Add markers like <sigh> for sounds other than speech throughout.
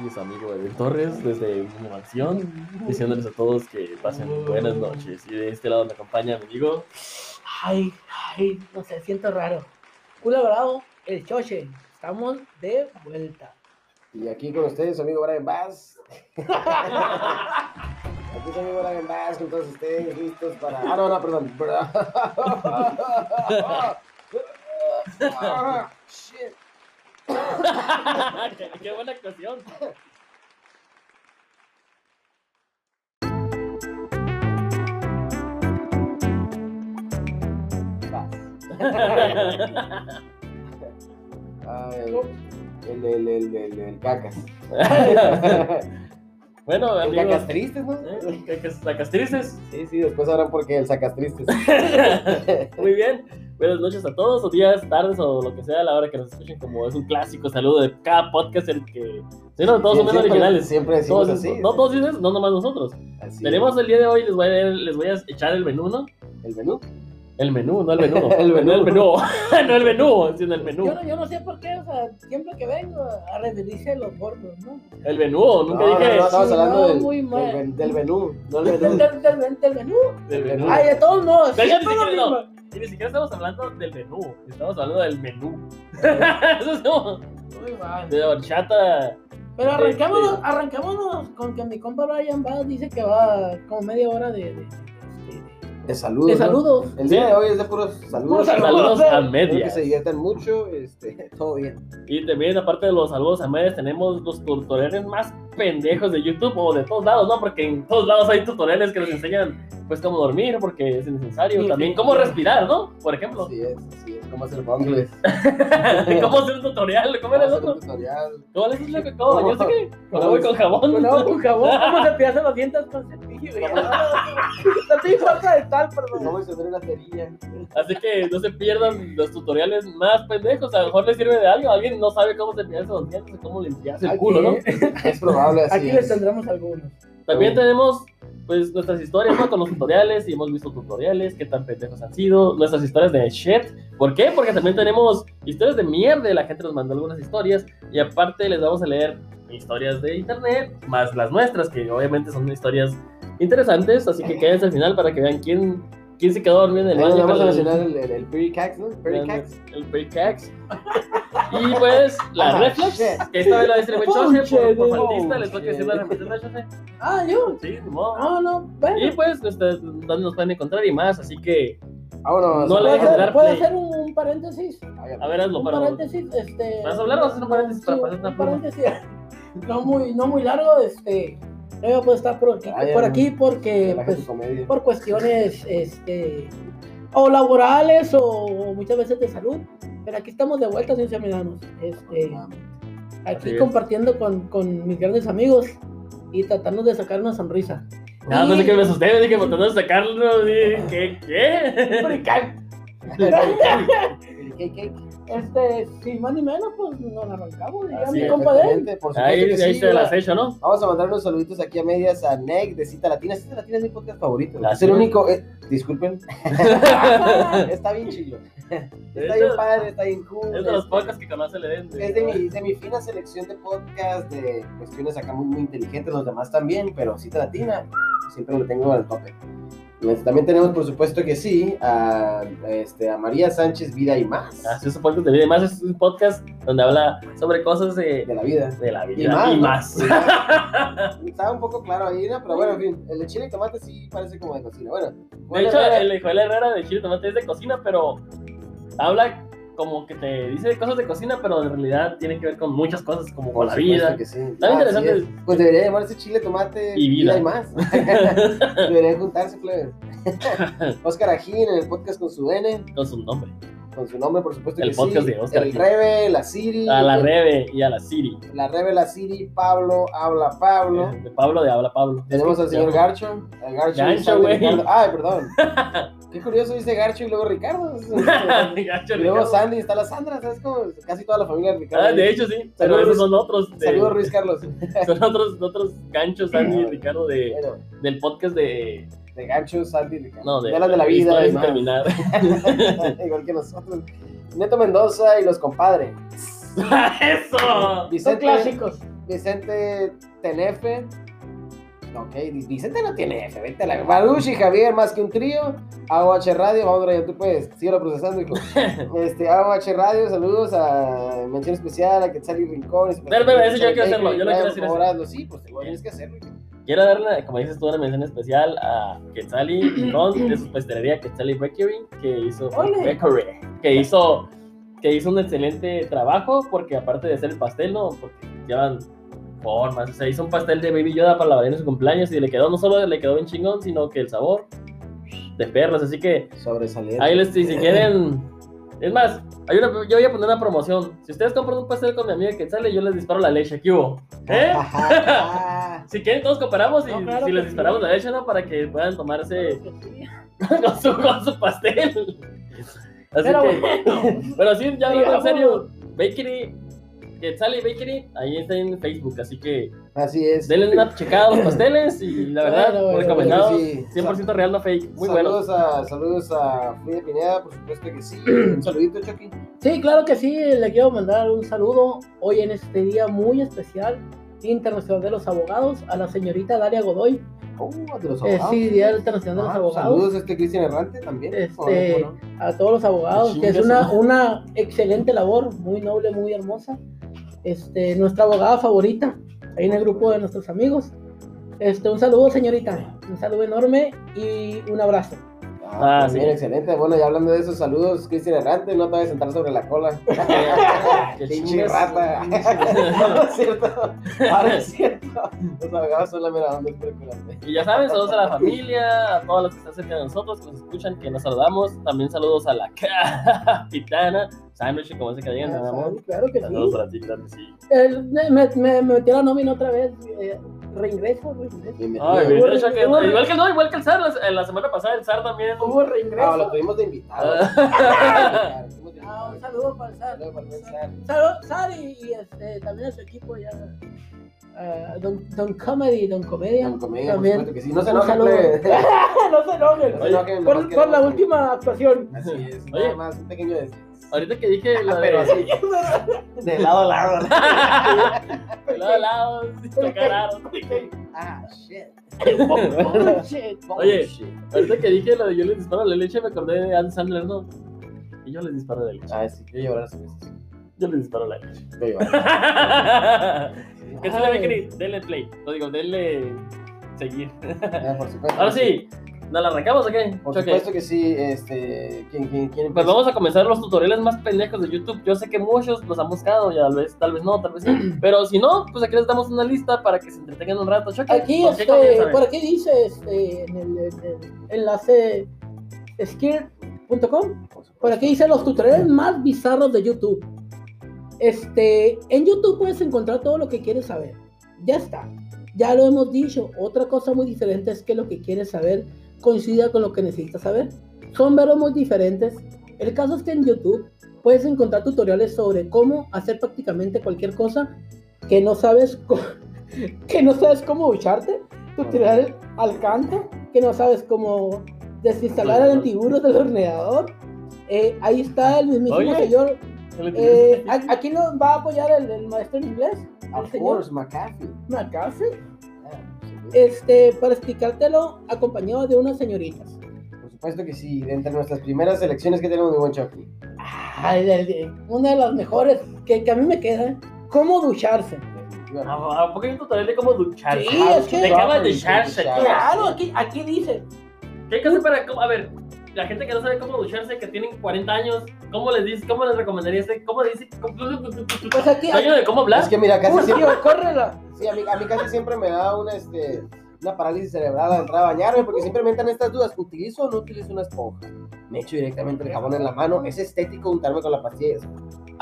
aquí su amigo Edel Torres desde mi mansión, diciéndoles a todos que pasen buenas noches. Y de este lado me acompaña mi amigo. Ay, ay, no sé, siento raro. Culo Bravo, el Choche. Estamos de vuelta. Y aquí con ustedes, su amigo Brian Bass. <laughs> aquí su amigo Brian Bass, con todos ustedes listos para. Ah, no, no, perdón. <laughs> <laughs> Ah, shit. Qué, qué buena actuación. Ay, el, el, el, el, el cacas. <laughs> bueno, El amigos. cacas tristes, ¿no? ¿eh? Cacas- Sacas tristes. Sí, sí, después sabrán por qué el sacas tristes. <laughs> Muy bien. Buenas noches a todos, o días, tardes, o lo que sea, a la hora que nos escuchen, como es un clásico saludo de cada podcast en el que. Sí, no, todos son menos Siempre- originales. Siempre decimos Todos, así. no todos dicen, no nomás nosotros. Así Tenemos el día de hoy, les voy a, les voy a echar el menú, ¿no? el menú. El menú, no el <laughs> menú. El menú. No el menú. <laughs> no el menú, sino el menú. Yo no, yo no sé por qué, o sea, siempre que vengo a referirse a los gordos, ¿no? El menú, nunca no, dije. no, no, estamos Sí, hablando no, del, muy mal. del menú, no el Del, menú. del, del, del- del menú. Del menú. Ay, de todos modos, Pero siempre lo mismo. Y ni siquiera estamos hablando del menú, estamos hablando del menú. <laughs> Eso es como Muy mal. de horchata. Pero de- arranquémonos con que mi compa Brian va, dice que va como media hora de, de, de, De saludos. de ¿no? saludos. El día de hoy es de puros saludos. Puros Saludos a Espero que medias. se diviertan mucho. Este, <laughs> todo bien. Y también, aparte de los saludos a medias, tenemos los tutoriales más pendejos de YouTube o de todos lados, ¿no? Porque en todos lados hay tutoriales que nos enseñan, pues, cómo dormir, porque es innecesario. Sí, También sí. cómo respirar, ¿no? Por ejemplo. Así es, así es. ¿Cómo hacer bongles? <laughs> cómo hacer un tutorial. ¿Cómo era el hacer un otro? tutorial. ¿Cómo es lo que cómo? Yo sé que. Con agua y con jabón. Con agua, con jabón, ¿cómo <laughs> se pillan los dientes con cepillo? No estoy falta de tal, perdón. ¿Cómo encender una cerilla? Así que no se pierdan los tutoriales más pendejos. A lo mejor les sirve de algo. Alguien no sabe cómo cepillarse los dientes cómo limpiarse el culo, ¿no? <laughs> Es probable así. Aquí les es. tendremos algunos. También tenemos pues nuestras historias ¿no? con los tutoriales y hemos visto tutoriales, qué tan pendejos han sido, nuestras historias de shit. ¿Por qué? Porque también tenemos historias de mierda, la gente nos mandó algunas historias y aparte les vamos a leer historias de internet, más las nuestras, que obviamente son historias interesantes, así que quédense al final para que vean quién, quién se quedó dormido en el baño. vamos a mencionar el, el, el Perry Cax, ¿no? Perry Cax. el Pericax. Y pues la Ah, Reflex, que esta vez la distribuye Choche Ponche por, faltista, les Ponche. decir la representación. Ah, yo. Sí, modo. No, no, bueno. Y pues, ustedes dónde nos pueden encontrar y más, así que, Vámonos. No le ¿Puedo dejes dar ¿puedo hacer un, paréntesis? a ver, hazlo Un para paréntesis, este... ¿Vas a hablar o vas a hacer un paréntesis para pasar una un paréntesis. <laughs> No muy, no muy largo, este... Yo voy a poder estar por aquí, Ay, por aquí porque, pues, por cuestiones, este... O laborales o muchas veces de salud. Pero aquí estamos de vuelta, sin seminanos. Este... Así Aquí compartiendo con, con mis grandes amigos y tratando de sacar una sonrisa. Nada, no sé Y- qué me asusté, dije, tratando de sacarlo, dije, ¿qué? ¿Qué? <laughs> <laughs> Cake cake. Este, sin más ni menos, pues nos arrancamos. Y ya mi es, compa de él. Perfectamente, Por supuesto Ahí, que ahí sí, se las hecho, ¿no? Vamos a mandar unos saluditos aquí a medias a Neg de Cita Latina. Cita Latina es mi podcast favorito. La es el único. eh, disculpen. <laughs> <laughs> está bien chilo. Está bien padre, está bien cool. Es de los este, podcasts que conoce el Eden. Es de mi, de mi fina selección de podcast, de cuestiones acá muy, muy inteligentes, los demás también, pero Cita Latina siempre lo tengo al tope. Este, También tenemos, por supuesto que sí, a, este, a María Sánchez Vida y más Así es un podcast de vida y más, es un podcast donde habla sobre cosas de, de la vida. de la vida Y más. y ¿no? más. Y más. <laughs> Estaba un poco claro ahí, ¿no? Pero bueno, en fin, el de chile y tomate sí parece como de cocina. Bueno, De hecho, bueno, el Joel Herrera de Chile Tomate es de cocina, pero habla como que te dice cosas de cocina, pero en realidad tiene que ver con muchas cosas, como con la vida. que sí. Está Ah, interesante. Pues debería llamarse chile, tomate Y vida. y más. <laughs> <laughs> Deberían juntarse, plebes. <laughs> Oscar Ajín en el podcast con su N, Con su nombre. Con su nombre, por supuesto El que podcast sí. de Oscar El. Rebe, la Siri. A la el- Rebe y a la Siri. La Rebe, la Siri, Pablo, habla Pablo. De Pablo, de Habla Pablo. Tenemos al señor Garcho. El Garcho, Gancho, güey. Ay, perdón. <laughs> Qué curioso dice Garcho y luego Ricardo. <laughs> Gacho, y luego Ricardo. Sandy, está la Sandra, ¿sabes cómo? Casi toda la familia de Ricardo. Ah, de hecho, sí. Pero Saludos, esos son otros. de- Saludos, Luis Carlos. <laughs> Son otros, otros ganchos, Sandy y Ricardo, de, Bueno, del podcast de. De Gancho, Sandy y Ricardo. No, de. de las de la vida. Más. terminar. <laughs> Igual que nosotros. Neto Mendoza y los compadres. <laughs> ¡Eso! Son Vicente, clásicos. Vicente Tenefe. Ok, Vicente no tiene F, vete a la. Baruch y Javier, más que un trío. AOH Radio, vamos a ver, tú puedes, síguelo procesando, hijo. <laughs> Este, AOH Radio, saludos a mención especial a Quetzal y Rincón. Pero, pero, eso yo quiero hacerlo, yo lo quiero hazlo, Sí, pues tienes que hacerlo. Quiero darle, como dices tú, una mención especial a Quetzali Rincón de su pastelería Quetzali Bakery, que hizo. Bakery, que hizo, que hizo un excelente trabajo, porque aparte de hacer el pastel, ¿no? Porque llevan formas, o sea, hizo un pastel de Baby Yoda para la en su cumpleaños y le quedó, no solo le quedó bien chingón, sino que el sabor de perlas, así que Sobresaliente. ahí les, si quieren, es más, hay una, yo voy a poner una promoción, si ustedes compran un pastel con mi amiga Quetzali, yo les disparo la leche, ¿qué hubo? ¿Eh? Ajá. <laughs> Si quieren, todos cooperamos y No, claro si que les sí. disparamos la leche, ¿no? Para que puedan tomarse Claro que <laughs> con su, con su pastel. <laughs> Así Pero que, bueno. pero sí, ya hablando en serio, Bakery, Quetzali Bakery, ahí está en Facebook, así que Así es. denle una checada a los pasteles y la verdad, Bueno, bueno, recomendados, sí. 100% real, no fake, muy bueno. saludos A, saludos a Frida Pineda, por supuesto que sí. <clears throat> Un saludito, Chucky. Sí, claro que sí, le quiero mandar un saludo hoy en este día muy especial, Internacional de los Abogados, a la señorita Dalia Godoy. Oh, de los Eh, abogados. sí, Día Internacional de los Ah, Abogados. Saludos a este Cristian Errante también. Este, a todos los abogados, que es una, una excelente labor, muy noble, muy hermosa. Este, nuestra abogada favorita, ahí en el grupo de nuestros amigos. Este, un saludo, señorita, un saludo enorme y un abrazo. Ah, Ah, sí. bien, excelente. Bueno, ya hablando de esos saludos, Cristian Errante, no te vayas a sentar sobre la cola. <laughs> Que <laughs> Pinche rata. <laughs> no es cierto. Ahora es cierto. Los abogados son la mera onda. Y ya saben, saludos a la familia, a todos los que están cerca de nosotros, que nos escuchan, que nos saludamos. También saludos a la capitana, Sandwich, como se que digan, mi amor. Claro que Saludos sí. para ti, claro que sí. El- me, me, me metí la nómina otra vez. eh, reingreso, reingreso. Que- hubo- igual que no, igual que el SAR, la, la semana pasada el SAR también. Hubo Ah, lo reingreso. tuvimos de invitado. Ah. <laughs> Lo tuvimos de Ah, un invitado. saludo para el SAR. Saludos para el buen Sar. Saludos, Sar y, y, este, también a su equipo ya. ah, don, don Comedy, Don Comedia. Con comedia, por también. supuesto que sí. No se Un enojen, plebe. <laughs> no se enojen. No Por, por la última actuación. Así es. Oye. Nada más un pequeño des- Ahorita que dije Ah, lo de, pero así. <laughs> De lado a lado. De lado a lado, sí, te cagaron. Ah, shit. Oh, <laughs> shit. Oye. Shit. Ahorita que dije lo de yo les disparo la leche, me acordé de Adam Sandler, ¿no? Y yo les disparo la leche. Ah, sí, yo llevaré las cervezas. Yo les disparo la leche. Yo. <laughs> ¿Qué se le ve? Denle play. No digo, denle seguir. Ah, por supuesto. Ahora sí, ¿nos la arrancamos o qué? Por supuesto que sí. Este. ¿Quién, quién, quién Pues vamos a comenzar los tutoriales más pendejos de YouTube. Yo sé que muchos los han buscado, ya tal vez, tal vez no, tal vez sí. <clears throat> Pero si no, pues aquí les damos una lista para que se entretengan un rato. Choque, Aquí, ¿por qué este, por aquí dice este, en el, en el enlace skirt.com. Por aquí dice los tutoriales más bizarros de YouTube. Este, en YouTube puedes encontrar todo lo que quieres saber. Ya está. Ya lo hemos dicho. Otra cosa muy diferente es que lo que quieres saber coincida con lo que necesitas saber. Son veros muy diferentes. El caso es que en YouTube puedes encontrar tutoriales sobre cómo hacer prácticamente cualquier cosa que no sabes <laughs> que no sabes cómo ducharte, tutorial al canto, que no sabes cómo desinstalar el antivirus del horneador. Eh, ahí está el mismísimo Oye. señor. ¿Qué le Eh, aquí nos va a apoyar el, el maestro en inglés, Of señor course, McAfee. Sí. Este, para explicártelo acompañado de unas señoritas. Por supuesto que sí. Entre nuestras primeras elecciones que tenemos, mi buen Chucky. Ay, de- de- una de las mejores que, que a mí me queda, cómo ducharse. Definitivamente. ¿A a poco hay un tutorial de cómo ducharse? Sí, es que- De cómo ducharse. Claro. Claro, aquí, aquí dice, ¿Qué hay que hacer para.? A ver, la gente que no sabe cómo ducharse, que tienen 40 años, ¿cómo les dices? ¿Cómo les recomendarías? ¿Cómo dice? pues aquí, ¿Sueño de cómo hablar? Es que mira, casi siempre. Córrela. Sí, a mí, a mí casi siempre me da una, este, una parálisis cerebral al entrar a bañarme porque siempre me entran estas dudas. ¿Utilizo o no utilizo una esponja? Me echo directamente el jabón en la mano. Es estético untarme con la pastilla.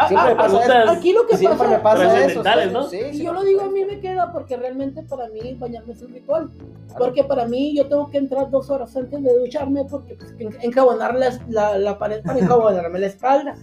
Ah, Siempre ah, me pasa preguntas- eso. Aquí lo que Siempre pasa, me pasa eso. ¿no? Sí, y yo lo digo, a mí me queda porque realmente para mí bañarme es un ritual. Porque para mí yo tengo que entrar dos horas antes de ducharme porque pues, en- enjabonar la, la, la pared para enjabonarme la espalda.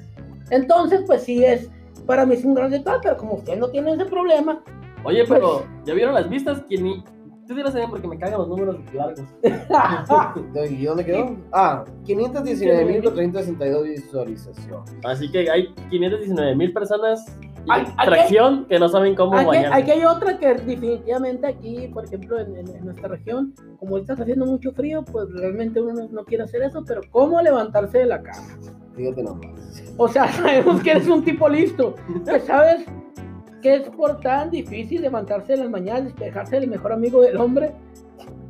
Entonces, pues sí es, para mí es un gran ritual, pero como usted no tiene ese problema, Oye, pero, ¿ya vieron las vistas? ¿Quién Tú dirás bien porque me cagan los números largos. <laughs> ¿Y dónde quedó? Ah, 519.462 visualizaciones. Así que hay 519 mil personas Ay, ay, Tracción que no saben cómo Aquí, bañarse. aquí hay otra que definitivamente aquí, por ejemplo, en, en- en nuestra región, como está haciendo mucho frío, pues realmente uno no, no quiere hacer eso, pero ¿cómo levantarse de la cama? Fíjate nomás. O sea, <laughs> sabemos que eres un tipo listo, que sabes que es por tan difícil levantarse en las mañanas, despejarse del mejor amigo del hombre.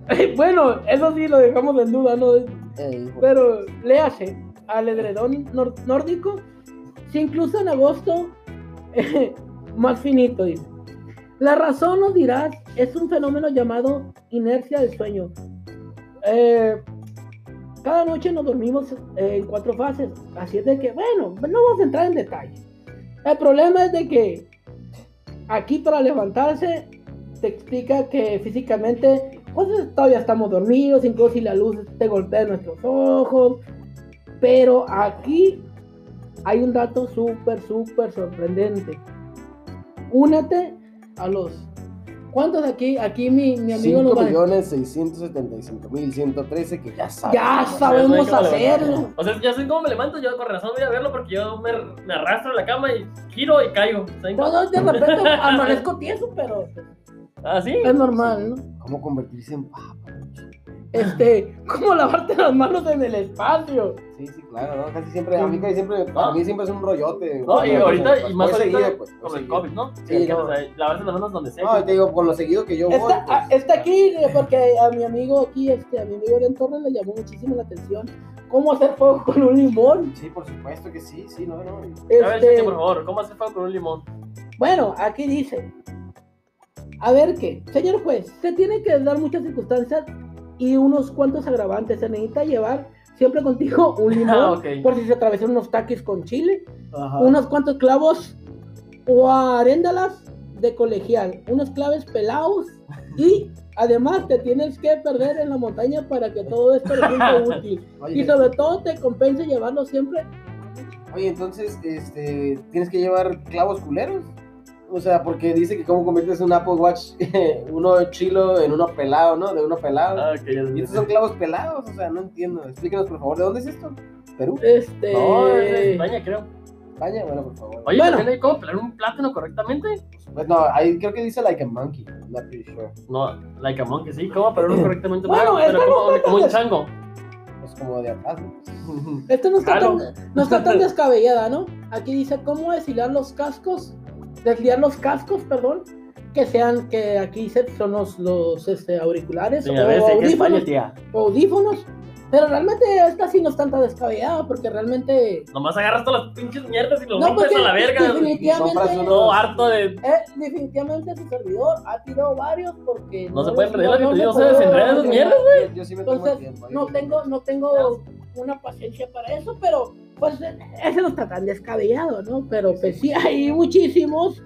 <laughs> Bueno, eso sí lo dejamos en duda, ¿no? Ey, Pero léase al edredón nor- nórdico, si incluso en agosto, <laughs> más finito, dice. La razón, nos dirás, es un fenómeno llamado inercia del sueño. Eh, cada noche nos dormimos eh, en cuatro fases, así es de que, bueno, no vamos a entrar en detalle. El problema es de que aquí para levantarse te explica que físicamente pues todavía estamos dormidos, incluso si la luz te golpea nuestros ojos. Pero aquí hay un dato súper, súper sorprendente. Únete a los... ¿Cuántos de aquí? Aquí mi, mi amigo nos va a... 5.675.113 que ya saben. Ya Ya sabemos hacerlo. O sea, ya sé cómo me levanto, yo con razón voy a verlo porque yo me, me arrastro en la cama y giro y caigo. ¿Saben cómo? Todos de repente <laughs> amanezco tieso, pero Ah, sí. es normal, ¿no? ¿Cómo convertirse en papa? Este, ¿cómo lavarte las manos en el espacio? Sí, sí, claro, ¿no? Casi siempre, a mí casi siempre, para mí siempre es un rollote. No, y ahorita, pues, y más ahorita seguido, pues, muy con el. COVID, ¿no? Sí, que, no. o sea, lavarse las manos donde sea. No, te digo, con lo seguido que yo voy. Está, pues, ah, está aquí eh, porque a mi amigo aquí, este, a mi amigo de entorno le llamó muchísimo la atención cómo hacer fuego con un limón. Sí, por supuesto que sí, sí, no, no. A ver, Este, por favor, ¿cómo hace fuego con un limón? bueno, aquí dice, a ver qué, señor juez, se tiene que dar muchas circunstancias y unos cuantos agravantes. Se necesita llevar siempre contigo <laughs> un limón Ah, por si se atraviesan unos taquis con chile, Ajá. unos cuantos clavos o aréndalas de colegial, unos claves pelados <laughs> y además te tienes que perder en la montaña para que todo esto resulte <laughs> útil. Y sobre todo te compensa llevarlo siempre. oye, entonces, este, ¿tienes que llevar clavos culeros? O sea, porque dice que cómo conviertes un Apple Watch, <laughs> uno chilo en uno pelado, ¿no? De uno pelado. Ah, ok, ya Y estos son clavos pelados, o sea, no entiendo. Explíquenos, por favor, ¿de dónde es esto? ¿Perú? Este. No, es de España, creo. ¿España? Bueno, por favor. Oye, Bueno. ¿también hay cómo pelar un plátano correctamente? Pues no, ahí creo que dice like a monkey. I'm not pretty sure. No, like a monkey, sí, ¿cómo pelarlo correctamente? Bueno, pero como, como un chango. Pues como de atrás. Esto no está, tan, no está tan <laughs> descabellada, ¿no? Aquí dice cómo deshilar los cascos, desliar los cascos, perdón, que sean, que aquí son los, los este, auriculares Sí, o España, audífonos, tía. o audífonos, pero realmente esta sí no es tanta descabellada, porque realmente, Nomás agarras todas las pinches mierdas y los No, rompes porque a la verga. definitivamente- Compras uno- No, harto de. eh, definitivamente su servidor ha tirado varios, porque No se pueden perder la no que se no se desenredan esas mierdas, Yo, yo sí me tomo el Entonces, tiempo. no tengo, no tengo una paciencia para eso, pero pues ese no está tan descabellado, ¿no? Pero pues sí hay muchísimos,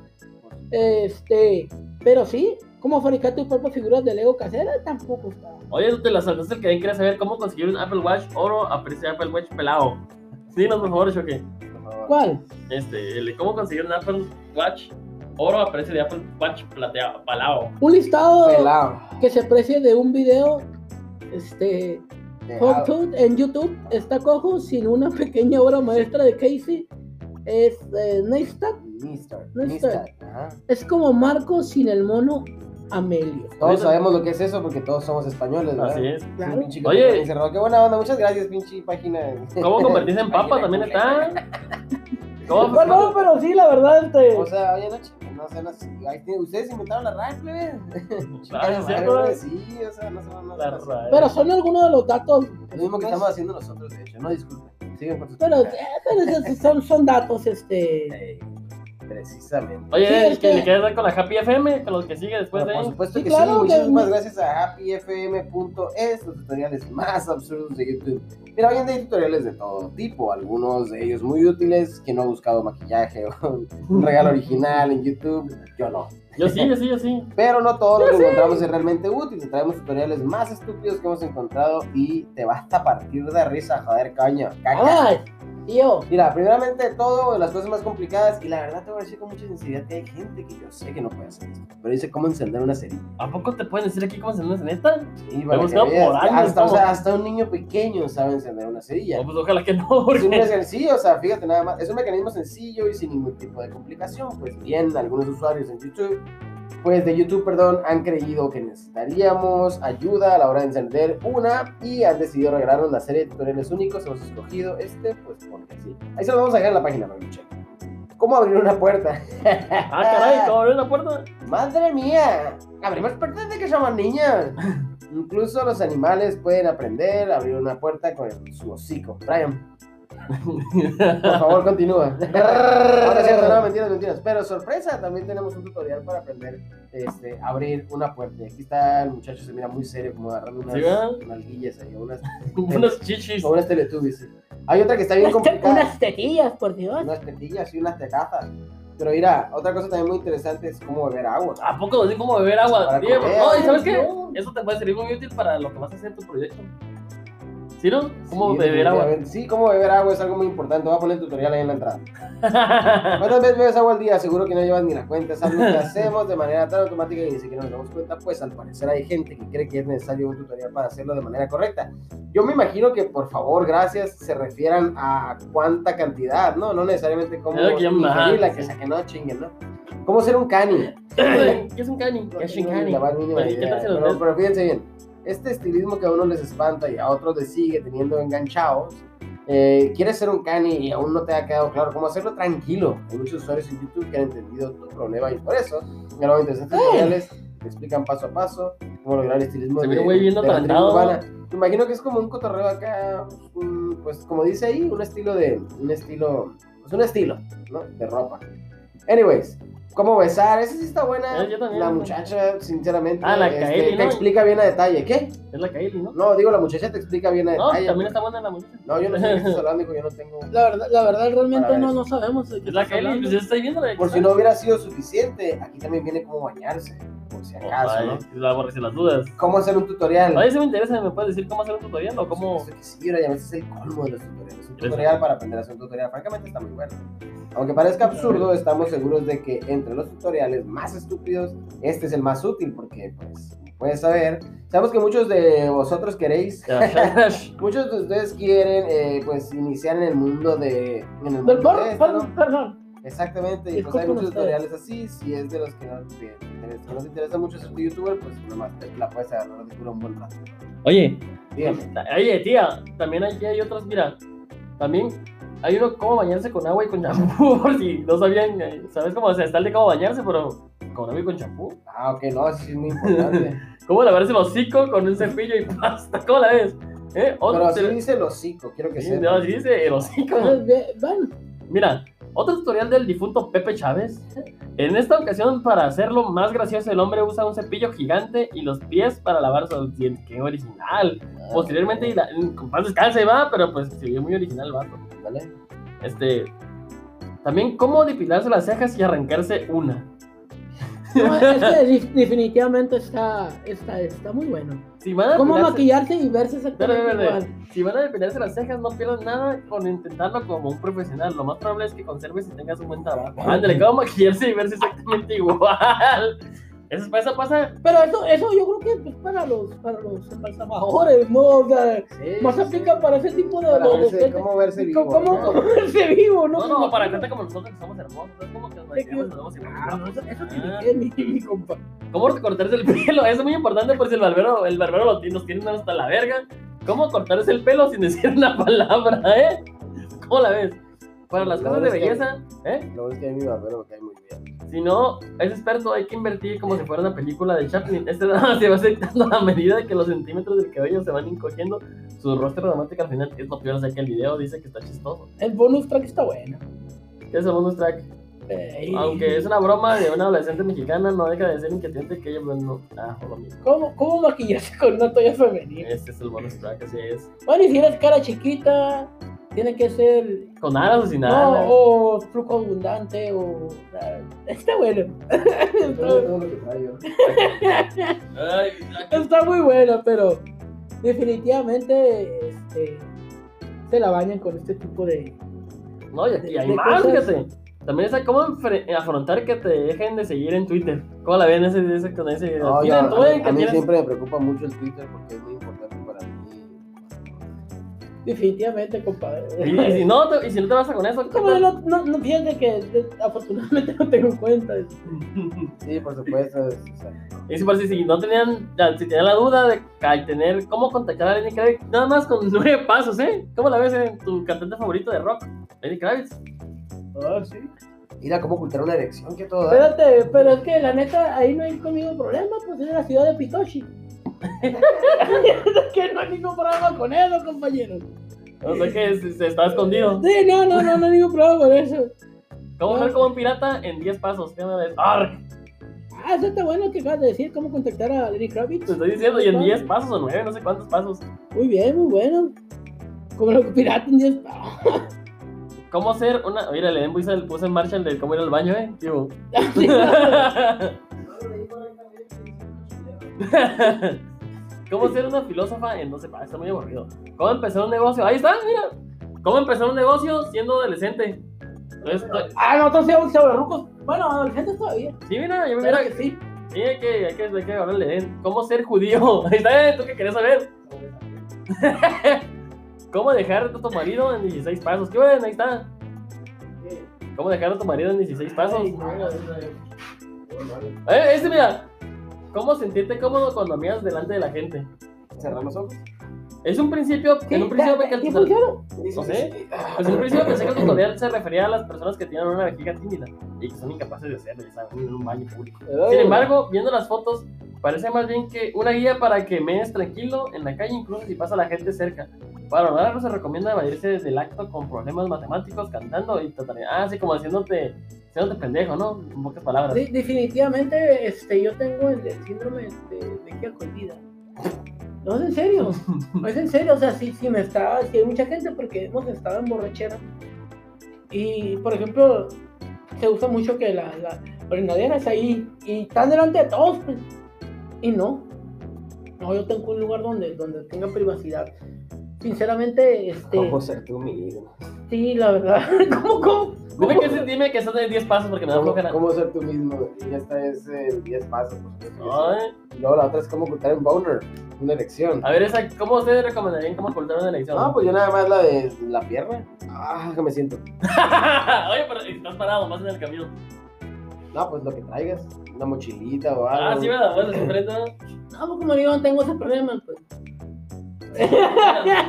este, pero sí, como fabricar tus propias figuras de Lego casera tampoco está. Oye, te la saltaste el que alguien quiere saber cómo conseguir un Apple Watch oro a precio de Apple Watch pelado. Sí, no, por favor, Choque. ¿Cuál? Este, el de cómo conseguir un Apple Watch oro a precio de Apple Watch plateado, palao. Un listado Pelado. que se precie de un video, este, De- Hot en YouTube está cojo sin una <laughs> pequeña obra maestra de Casey. Es eh, Neistat. Ajá. Es como Marco sin el mono Amelio. Todos sabemos lo que es eso porque todos somos españoles, ¿verdad? Así es. Claro. Oye. Qué buena onda. Muchas gracias, pinche página. ¿Cómo <laughs> convertirse en papa? También está. <laughs> ¿Cómo? Bueno, pero sí, la verdad, este. O sea, oye, no, ch- no sean así. Ustedes inventaron la RAE, <laughs> sí, o sea, no se van a. Pero son algunos de los datos. Lo mismo que estamos haciendo nosotros, de hecho. No disculpen. Sigan con sus Pero, eh, pero son, son datos, este. Precisamente. Oye, Sí, es ¿que le quieres dar con la Happy FM? Con los que sigue después Pero de por supuesto Sí, que claro, sí. que- Muchísimas gracias a happyfm.es, los tutoriales más absurdos de YouTube. Mira, hoy en día hay tutoriales de todo tipo, algunos de ellos muy útiles. Quien no ha buscado maquillaje o <laughs> un regalo original en YouTube, yo no. Yo sí, yo sí, yo sí. <laughs> Pero no todo lo que <laughs> encontramos es realmente útil. Te traemos tutoriales más estúpidos que hemos encontrado y te vas a partir de risa, joder, caño. Caca. Ah, Tío, Mira, primeramente todo, las cosas más complicadas, y la verdad te voy a decir con mucha sinceridad que hay gente que yo sé que no puede hacer esto, pero dice cómo encender una cerilla. ¿A poco te pueden decir aquí cómo que buscado veas, por años, hasta, o sea, hasta un niño pequeño sabe encender una cerilla. No, pues ojalá que no, Es porque... un sencillo, o sea, fíjate nada más, es un mecanismo sencillo y sin ningún tipo de complicación. Pues bien, algunos usuarios en YouTube, pues de YouTube, perdón, han creído que necesitaríamos ayuda a la hora de encender una y han decidido regalarnos la serie de tutoriales únicos. Hemos escogido este, pues porque sí. Ahí se lo vamos a dejar en la página, chequen. ¿Cómo abrir una puerta? <laughs> Ah, caray, ¿cómo abrió la puerta? ¡Madre mía! Abrimos puertas desde que somos niños. <laughs> Incluso los animales pueden aprender a abrir una puerta con su hocico. Brian, por favor, continúa. <laughs> Ahora sí, no, <laughs> mentiras, mentiras. Pero sorpresa, también tenemos un tutorial para aprender este, a abrir una puerta. Y aquí está el muchacho, se mira muy serio, como agarrando unas ¿Sí, verdad? nalguillas ahí, unas, <laughs> Unos chichis. o unas teletubbies. Hay otra que está bien complicada. unas tetillas, por Dios. Unas tetillas y unas tetazas. Pero mira, otra cosa también muy interesante es cómo beber agua. ¿A poco así como beber agua? Para comer. No, ¿y sabes qué? No. Eso te puede servir muy útil para lo que vas a hacer en tu proyecto. ¿Sí, no? ¿Cómo Sí, beber agua? Sí, cómo beber agua es algo muy importante. Voy a poner tutorial ahí en la entrada. <laughs> ¿Cuántas veces bebes agua al día? Seguro que no llevas ni la cuenta. Es algo que <laughs> hacemos de manera tan automática y ni siquiera nos damos cuenta. Pues al parecer hay gente que cree que es necesario un tutorial para hacerlo de manera correcta. Yo me imagino que, por favor, gracias, se refieran a cuánta cantidad, ¿no? No necesariamente cómo Es lo que no chinguen, ¿no? ¿Cómo ser un cani? <laughs> ¿Qué es un cani? ¿Qué es un cani? la más mínima Pues, ¿y ¿Qué idea, tal si los pero, ves? pero fíjense bien, este estilismo que a unos les espanta y a otros les sigue teniendo enganchados, eh, quieres ser un cani y aún no te ha quedado claro cómo hacerlo tranquilo. Hay muchos usuarios en YouTube que han entendido tu problema y por eso grabo interesantes tutoriales que explican paso a paso cómo lograr el estilismo Se de, güey bien de la tribu urbana. Me imagino que es como un cotorreo acá, pues como dice ahí, un estilo de, un estilo, pues un estilo, ¿no? De ropa. Anyways, ¿cómo besar? Esa sí está buena. Eh, yo también. La muchacha, sinceramente, Ah, la este, Kaeli, te ¿no? explica bien a detalle. ¿Qué? Es la Kaeli, ¿no? No, digo, la muchacha te explica bien a No, detalle. también está buena la muchacha. No, yo no sé de qué estás <laughs> hablando, hijo, yo no tengo... La verdad, la verdad realmente no, eso. no sabemos. de qué Es la Kaeli, hablando. pues yo estoy viendo la Por si no hubiera sido suficiente, aquí también viene cómo bañarse, por si acaso, ¿no? La borré las dudas. Cómo hacer un tutorial. Oye, si me interesa, ¿me puedes decir cómo hacer un tutorial o cómo? Por supuesto que sí, ahora ya ves, es el colmo de los tutoriales. Un Eso. tutorial para aprender a hacer un tutorial, francamente está muy bueno. Aunque parezca absurdo, estamos seguros de que entre los tutoriales más estúpidos, este es el más útil porque, pues, puedes saber, sabemos que muchos de vosotros queréis, <laughs> muchos de ustedes quieren, eh, pues, iniciar en el mundo de... En el Del mundo porno, de esto, ¿no? Exactamente, y pues hay muchos ustedes. tutoriales así, si es de los que no, que, que no te interesa mucho ser tu youtuber, pues nomás te la puedes agarrar de cura un buen rato. Oye, Dígame. oye, tía, también aquí hay otros, mira, también hay uno cómo bañarse con agua y con champú, <laughs> por si no sabían, eh, ¿sabes cómo? O sea, está el de cómo bañarse, pero con agua y con champú. Ah, ok, no, eso sí es muy importante. <laughs> ¿Cómo lavarse el hocico con un cepillo y pasta? <laughs> ¿Cómo la ves? ¿Eh? Otro Pero así dice el hocico, quiero que Sí, no, así dice el hocico. Bueno, Mira, otro tutorial del difunto Pepe Chávez. En esta ocasión, para hacerlo más gracioso, el hombre usa un cepillo gigante y los pies para lavar sus dientes. ¡Qué original! Posteriormente, con descanse, va, pero pues se vio muy original el vato. ¿Vale? Este. También, cómo depilarse las cejas y arrancarse una. No, <laughs> es que dif- definitivamente está, está, está muy bueno. Si van a ¿Cómo depilarse- maquillarse y verse exactamente igual? Si van a depilarse las cejas, no pierdan nada con intentarlo como un profesional. Lo más probable es que conserves y tengas un buen trabajo. Ándale, cómo maquillarse y verse exactamente igual. Eso pasa, pasa. Pero eso, eso yo creo que es pues, para los, para los embalsamadores, ¿no? O sea, Sí, más sí, aplica para ese tipo de... Para de- verse- de- cómo verse vivo. ¿Cómo, ¿no? verse vivo, no? No, no, para gente como nosotros que somos hermosos. Es como que nos nos igual. Ah, no, eso, eso Ah. tiene que mi, mi compa. ¿Cómo cortarse el pelo? Eso es muy importante por si el barbero, el barbero lo tiene, nos tiene hasta la verga. ¿Cómo cortarse el pelo sin decir una palabra, eh? ¿Cómo la ves? Para las La cosas de belleza, ¿eh? Lo bueno es que a mi barbero me cae muy bien. Si no es experto, hay que invertir como si fuera una película de Chaplin. Este más se va aceptando a medida que los centímetros del cabello se van encogiendo. Su rostro dramático al final es lo peor, o sea que el video dice que está chistoso. El bonus track está bueno. ¿Qué es el bonus track? Aunque es una broma de una adolescente mexicana, no deja de ser inquietante que ella pues, no. Ah, lo mismo. ¿Cómo, ¿Cómo maquillarse con una toalla femenina? Este es el bonus track, así es. Bueno, y si eres cara chiquita, tiene que ser... Con alas o sin No, alas. o flujo abundante, o... sea, Está bueno. Está, <laughs> está muy bueno, pero definitivamente este, se la bañan con este tipo de, No, y aquí hay más, fíjate. También es cómo afrontar que te dejen de seguir en Twitter. ¿Cómo la ven ese, ese, con ese? No, todo a, a mí siempre me preocupa mucho el Twitter porque es muy. Definitivamente, compadre. Y, y si no te, y si no te vas a con eso, ¿qué Como tal? no, no, no, fíjate que de- afortunadamente <laughs> no tengo cuenta. Sí, por supuesto. es- o sea, Y si, por si, si no tenían, si tenían la duda de ca- tener cómo contactar a Lenny Kravitz, nada más con nueve pasos, ¿eh? ¿Cómo la ves en tu cantante favorito de rock? Lenny Kravitz. Ah, sí. mira cómo ocultar una erección que todo. da. Espérate, pero es que la neta, ahí no hay conmigo problema, pues es la ciudad de Pitoshi. Es <laughs> que no hay ningún problema con eso, compañero. O sea que se, se está escondido. Sí, no, no, no, no hay ningún problema con eso. ¿Cómo ser como un pirata en 10 pasos? ¿Qué me ves? ¡Arg! Ah, eso está bueno que acabas de decir, cómo contactar a Lenny Kravitz. Te estoy diciendo, y en 10 pasos o 9, no sé cuántos pasos. Muy bien, muy bueno. Como lo que pirata en 10 <laughs> ¿Cómo ser una.? Mira, le puse, puse en marcha el de cómo ir al baño, ¿eh? Digo. <laughs> ¿Cómo ser una filósofa en 12 pasos? Está muy aburrido. ¿Cómo empezar un negocio? Ahí está, mira. ¿Cómo empezar un negocio siendo adolescente? Entonces, estoy- Ah, nosotros somos chavarrucos. Bueno, adolescentes todavía. sí, mira, yo me mira. que sí. Sí, hay que, hay que, hay que hablarle. ¿Cómo ser judío? <laughs> Ahí está, ¿eh? ¿tú qué querés saber? <laughs> ¿Cómo dejar a tu marido en 16 pasos? ¿Qué bueno? Ahí está. ¿Cómo dejar a tu marido en 16 pasos? No, no, no. Eh, este, mira. ¿Cómo sentirte cómodo cuando amigas delante de la gente? Cerrar los ojos. Es un principio, en un principio me ¿Qué encanta- funciona? No sé. Pues en un principio pensé que el tutorial se refería a las personas que tienen una vejiga tímida y que son incapaces de hacerlo, ya saben, en un baño público. Sin embargo, viendo las fotos, parece más bien que una guía para que mees tranquilo en la calle, incluso si pasa la gente cerca. Para lograrlo se recomienda evadirse del acto con problemas matemáticos, cantando y tratando. Ah, sí, como haciéndote, haciéndote pendejo, ¿no? En pocas palabras. Sí, definitivamente este, yo tengo el, el síndrome de vejiga cohibida. No, es en serio. <laughs> No es en serio. O sea, sí, sí me está. Sí, hay mucha gente porque hemos estado en borrachera. Y, por ejemplo, se usa mucho que la, la orinadera es ahí. Y están delante de todos. pues. Y no. No, yo tengo un lugar donde, donde tenga privacidad. Sinceramente, este. ¿Cómo ser tú mismo? Sí, la verdad. <laughs> ¿Cómo, cómo? Dime que, <laughs> dime que son de 10 pasos porque me da ¿Cómo, flojera. cómo ser tú mismo? Y esta es el 10 pasos. Y luego la otra es cómo ocultar un boner, una erección. a ver, esa, ¿cómo ustedes recomendarían cómo ocultar una elección? No, pues yo nada más la de la pierna. Ah, que me siento. <laughs> Oye, pero estás parado, más en el camión. No, pues lo que traigas. Una mochilita o algo. Ah, sí, ¿verdad? Bueno, siempre. No, pues como digo, no tengo ese problema. Pues.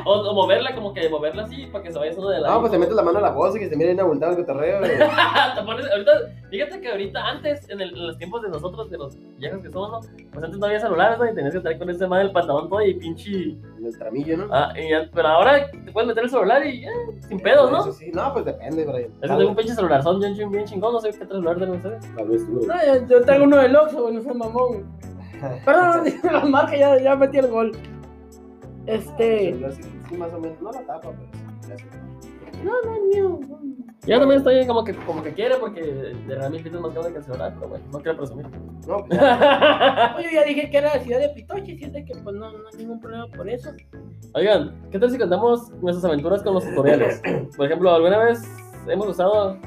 O, o moverla, como que moverla así para que se vaya uno de la. No, pues te metes la mano a la bolsa y que se mire bien abultado el cotorreo. <laughs> Te pones- ahorita, fíjate que ahorita antes, en, el- en los tiempos de nosotros, de los viejos que somos, ¿no? Pues antes no había celulares, ¿no? Y tenías que traer con ese madre el pantalón todo y pinche. En el tramillo, ¿no? Ah, y pero ahora te puedes meter el celular y eh, sin pedos, ¿no? Eso sí. No, pues depende, Brian. Es que tengo un pinche celular, son bien, bien chingón, no sé qué celular tienen ustedes. Tal vez tú. No, yo, yo traigo uno del Oxxo, no sé mamón. Pero no, no, la marca ya, ya metí el gol. Este. Sí, más o menos. No la tapa, pero sí. No, no mío. Yo también estoy como que, como que quiere porque de verdad mi pito es más grande que el celular, pero bueno, no quiero presumir. No, pues <laughs> ya. Oye, ya dije que era la ciudad de Pitoche, siente que pues no, no hay ningún problema por eso. Oigan, ¿qué tal si contamos nuestras aventuras con los tutoriales? <clears throat> Por ejemplo, ¿alguna vez hemos usado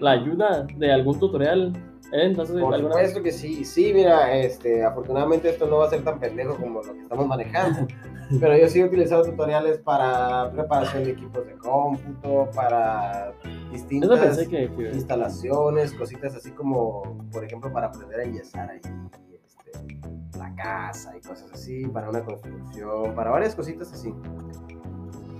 la ayuda de algún tutorial? ¿Eh? Entonces, Por ¿alguna supuesto que sí, sí, mira, este, afortunadamente esto no va a ser tan pendejo como lo que estamos manejando, <laughs> pero yo sí he utilizado tutoriales para preparación de equipos de cómputo, para distintas que... que- instalaciones, cositas así como, por ejemplo, para aprender a enyesar ahí este, la casa y cosas así, para una construcción, para varias cositas así.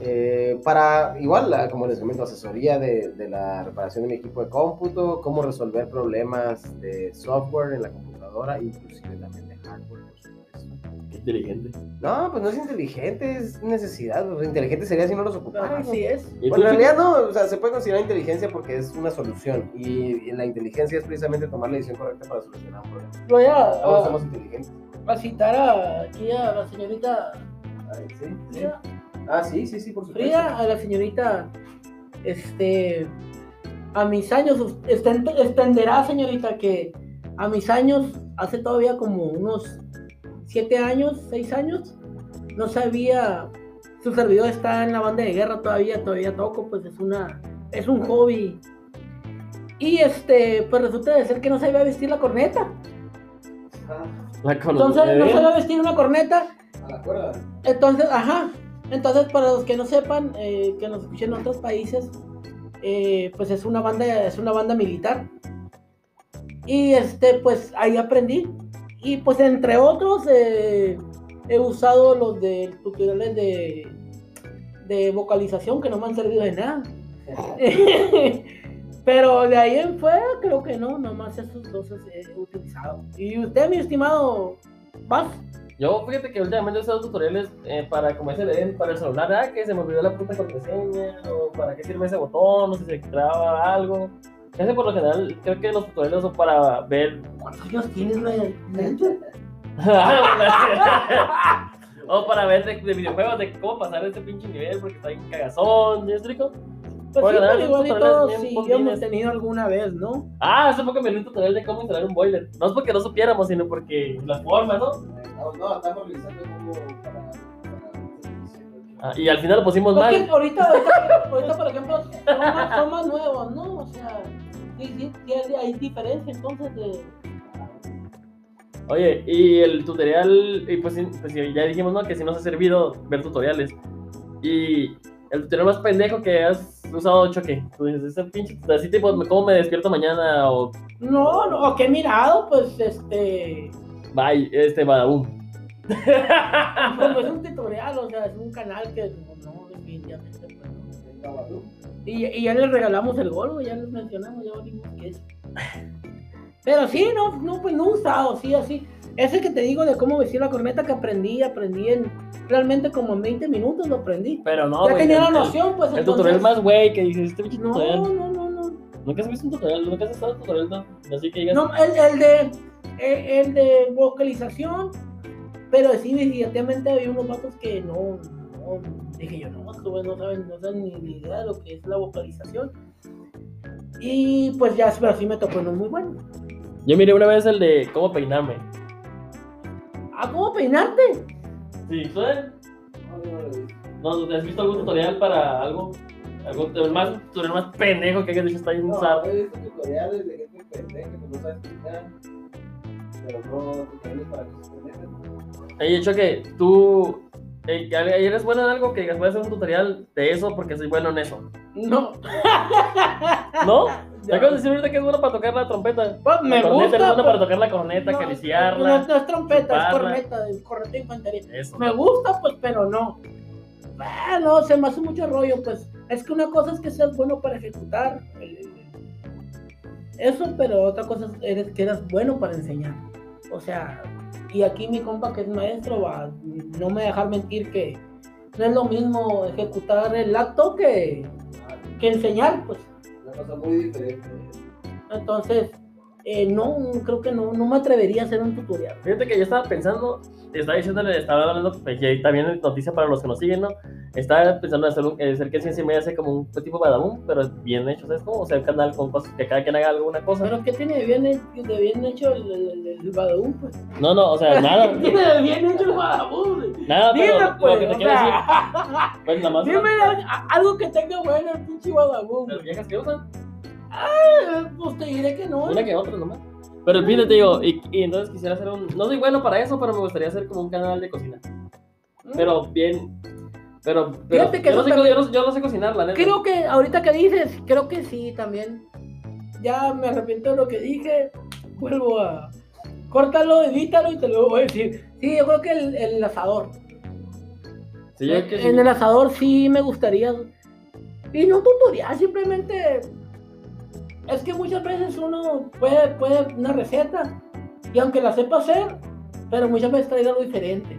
Eh, para, igual, como les comento, asesoría de, de la reparación de mi equipo de cómputo, cómo resolver problemas de software en la computadora, inclusive también de hardware, por supuesto. Qué inteligente. No, pues no es inteligente, es necesidad. pues, inteligente sería si no los ocupara. Así es. ¿Y Bueno, en realidad no, o sea, se puede considerar inteligencia porque es una solución y, y la inteligencia es precisamente tomar la decisión correcta para solucionar un problema. Voy a, Todos a- somos inteligentes. a citar a, aquí a la señorita Ay, sí, sí. Ah, sí, sí, sí, por supuesto. Frida, a la señorita, este, a mis años, extenderá señorita que a mis años, hace todavía como unos siete años, seis años, no sabía, su servidor está en la banda de guerra todavía, todavía toco, pues es una es un hobby. Y este, pues resulta de ser que no sabía vestir la corneta. La Entonces no ¿Eh? sabía vestir una corneta. ¿A la cuerda? Entonces, ajá. Entonces, para los que no sepan, eh, que nos escuchen en otros países, eh, pues es una banda, es una banda militar. Y este, pues ahí aprendí. Y pues entre otros, eh, he usado los de tutoriales de, de vocalización que no me han servido de nada. <laughs> Pero de ahí en fuera, creo que no, nomás esos dos he utilizado. Y usted, mi estimado, vas. Yo, fíjate que últimamente he usado tutoriales eh, para, como dice Eden, para el celular, ah, que se me olvidó la puta contraseña, o para qué sirve ese botón, o si se traba algo. Ese por lo general, creo que los tutoriales son para ver. ¿Cuántos años tienes, güey? <laughs> o para ver de, de videojuegos, de cómo pasar ese pinche nivel, porque está bien cagazón, ¿ya explico? Pues Bueno, sí, igual y todos sí hemos tenido alguna vez, ¿no? Ah, hace poco me vi un tutorial de cómo instalar un boiler. No es porque no supiéramos, sino porque las formas, ¿no? No, no, estamos revisando cómo para... para- Ah, y al final lo pusimos Porque mal. ahorita, ahorita, ahorita, por ejemplo, son más, son más nuevos, ¿no? O sea, sí, sí, hay, hay diferencia entonces de... Oye, y el tutorial, y pues, sí, pues ya dijimos, ¿no? Que si nos ha servido ver tutoriales. Y el tutorial más pendejo que has usado, Choque. Tú dices, ese pinche, así tipo, ¿cómo me despierto mañana? O No, no, que he mirado, pues, este... bye, este Badabum. Pues no es <laughs> un tutorial, o sea, es un canal que no, definitivamente, pues, no. Y, y ya les regalamos el gol, güey, ya les mencionamos, ya dijimos que es. Pero sí, no, no, pues no usado, sí, así. Ese que te digo de cómo vestir la corneta que aprendí, aprendí en realmente como en 20 minutos lo aprendí. Pero no, ya tenía la noción, pues El, entonces- tutorial más güey que dices, este No, no, no, no. Nunca has visto un tutorial, nunca has estado en un tutorial, no. Así que digas, No, el, el de el, el de vocalización, pero sí definitivamente había unos vatos que no, no dije yo, no, güeyes no saben, no saben ni, ni idea de lo que es la vocalización. Y pues ya, pero sí me tocó uno muy bueno. yo miré una vez el de cómo peinarme. ¿Ah, cómo peinarte? Sí, ¿tú sabes? ¿No has visto algún tutorial para algo? Algo el más tutorial más pendejo que hayas dicho está bien No, usado. he visto tutoriales de gente pendeja que no sabe explicar, pero no tutoriales para que se pendejen. He dicho que tú eh, que eres bueno en algo que digas, voy a hacer un tutorial de eso porque soy bueno en eso. No. <laughs> ¿No? <laughs> ¿Te Ya. acabas de decir ahorita que es bueno para tocar la trompeta? Pues, me la corneta gusta. es bueno pues, para tocar la corneta, no, acariciarla. No, no es trompeta, es chuparla. corneta, es corneta infantería. Eso. Me gusta, pues, pero no. Ah, no, se me hace mucho rollo, pues. Es que una cosa es que seas bueno para ejecutar el- eso, pero otra cosa es eres, que eres bueno para enseñar. O sea, y aquí mi compa que es maestro va, no me dejar mentir que no es lo mismo ejecutar el acto que, que enseñar, pues. Una cosa muy diferente. Entonces, eh, no, creo que no, no me atrevería a hacer un tutorial. Fíjate que yo estaba pensando, estaba diciéndole, estaba hablando, pues, y ahí también noticia para los que nos siguen, ¿no? Estaba pensando en hacer, un, hacer que ciencia y media sea como un tipo badabun, pero bien hecho, ¿sabes cómo? O sea, un canal con cosas que cada quien haga alguna cosa. Pero ¿qué tiene de bien, de bien hecho el, el, el, el Badabun, pues? No, no, o sea, <laughs> nada. ¿Qué tiene de bien hecho el Badabun? Nada, pero Dime, lo pues, que te o quiero decir, sea, pues nada más. <laughs> dime algo que tenga bueno el pinche Badabun. Las viejas que usan, Eh, Pues te diré que no. una que otra nomás. Pero el fin te digo, y, y entonces quisiera hacer un. No soy bueno para eso, pero me gustaría hacer como un canal de cocina. Pero bien. Pero, pero Fíjate que yo, no sé, también- yo, no, yo no sé cocinar, la neta. Creo que ahorita que dices, creo que sí también. Ya me arrepiento de lo que dije. Vuelvo a. Córtalo, edítalo y te lo voy a decir. Sí, yo creo que el, el asador. Sí, yo que sí. En el asador sí me gustaría. Y no tutorial, simplemente. Es que muchas veces uno puede, puede una receta. Y aunque la sepa hacer, pero muchas veces trae algo diferente.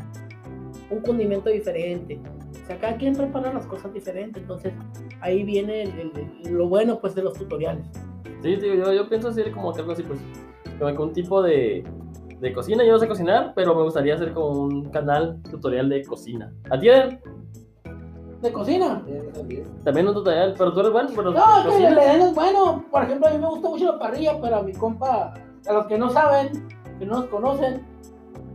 Un condimento diferente. O sea, cada quien prepara las cosas diferentes. Entonces, ahí viene lo bueno pues de los tutoriales. Sí, yo, yo pienso hacer como algo así, pues, como un tipo de, de cocina. Yo no sé cocinar, pero me gustaría hacer como un canal tutorial de cocina. ¿A ti? De cocina. También. Un tutorial, pero tú eres bueno, pero No, es que el Edén es bueno. Por ejemplo, a mí me gusta mucho la parrilla, pero a mi compa, a los que no saben, que no nos conocen,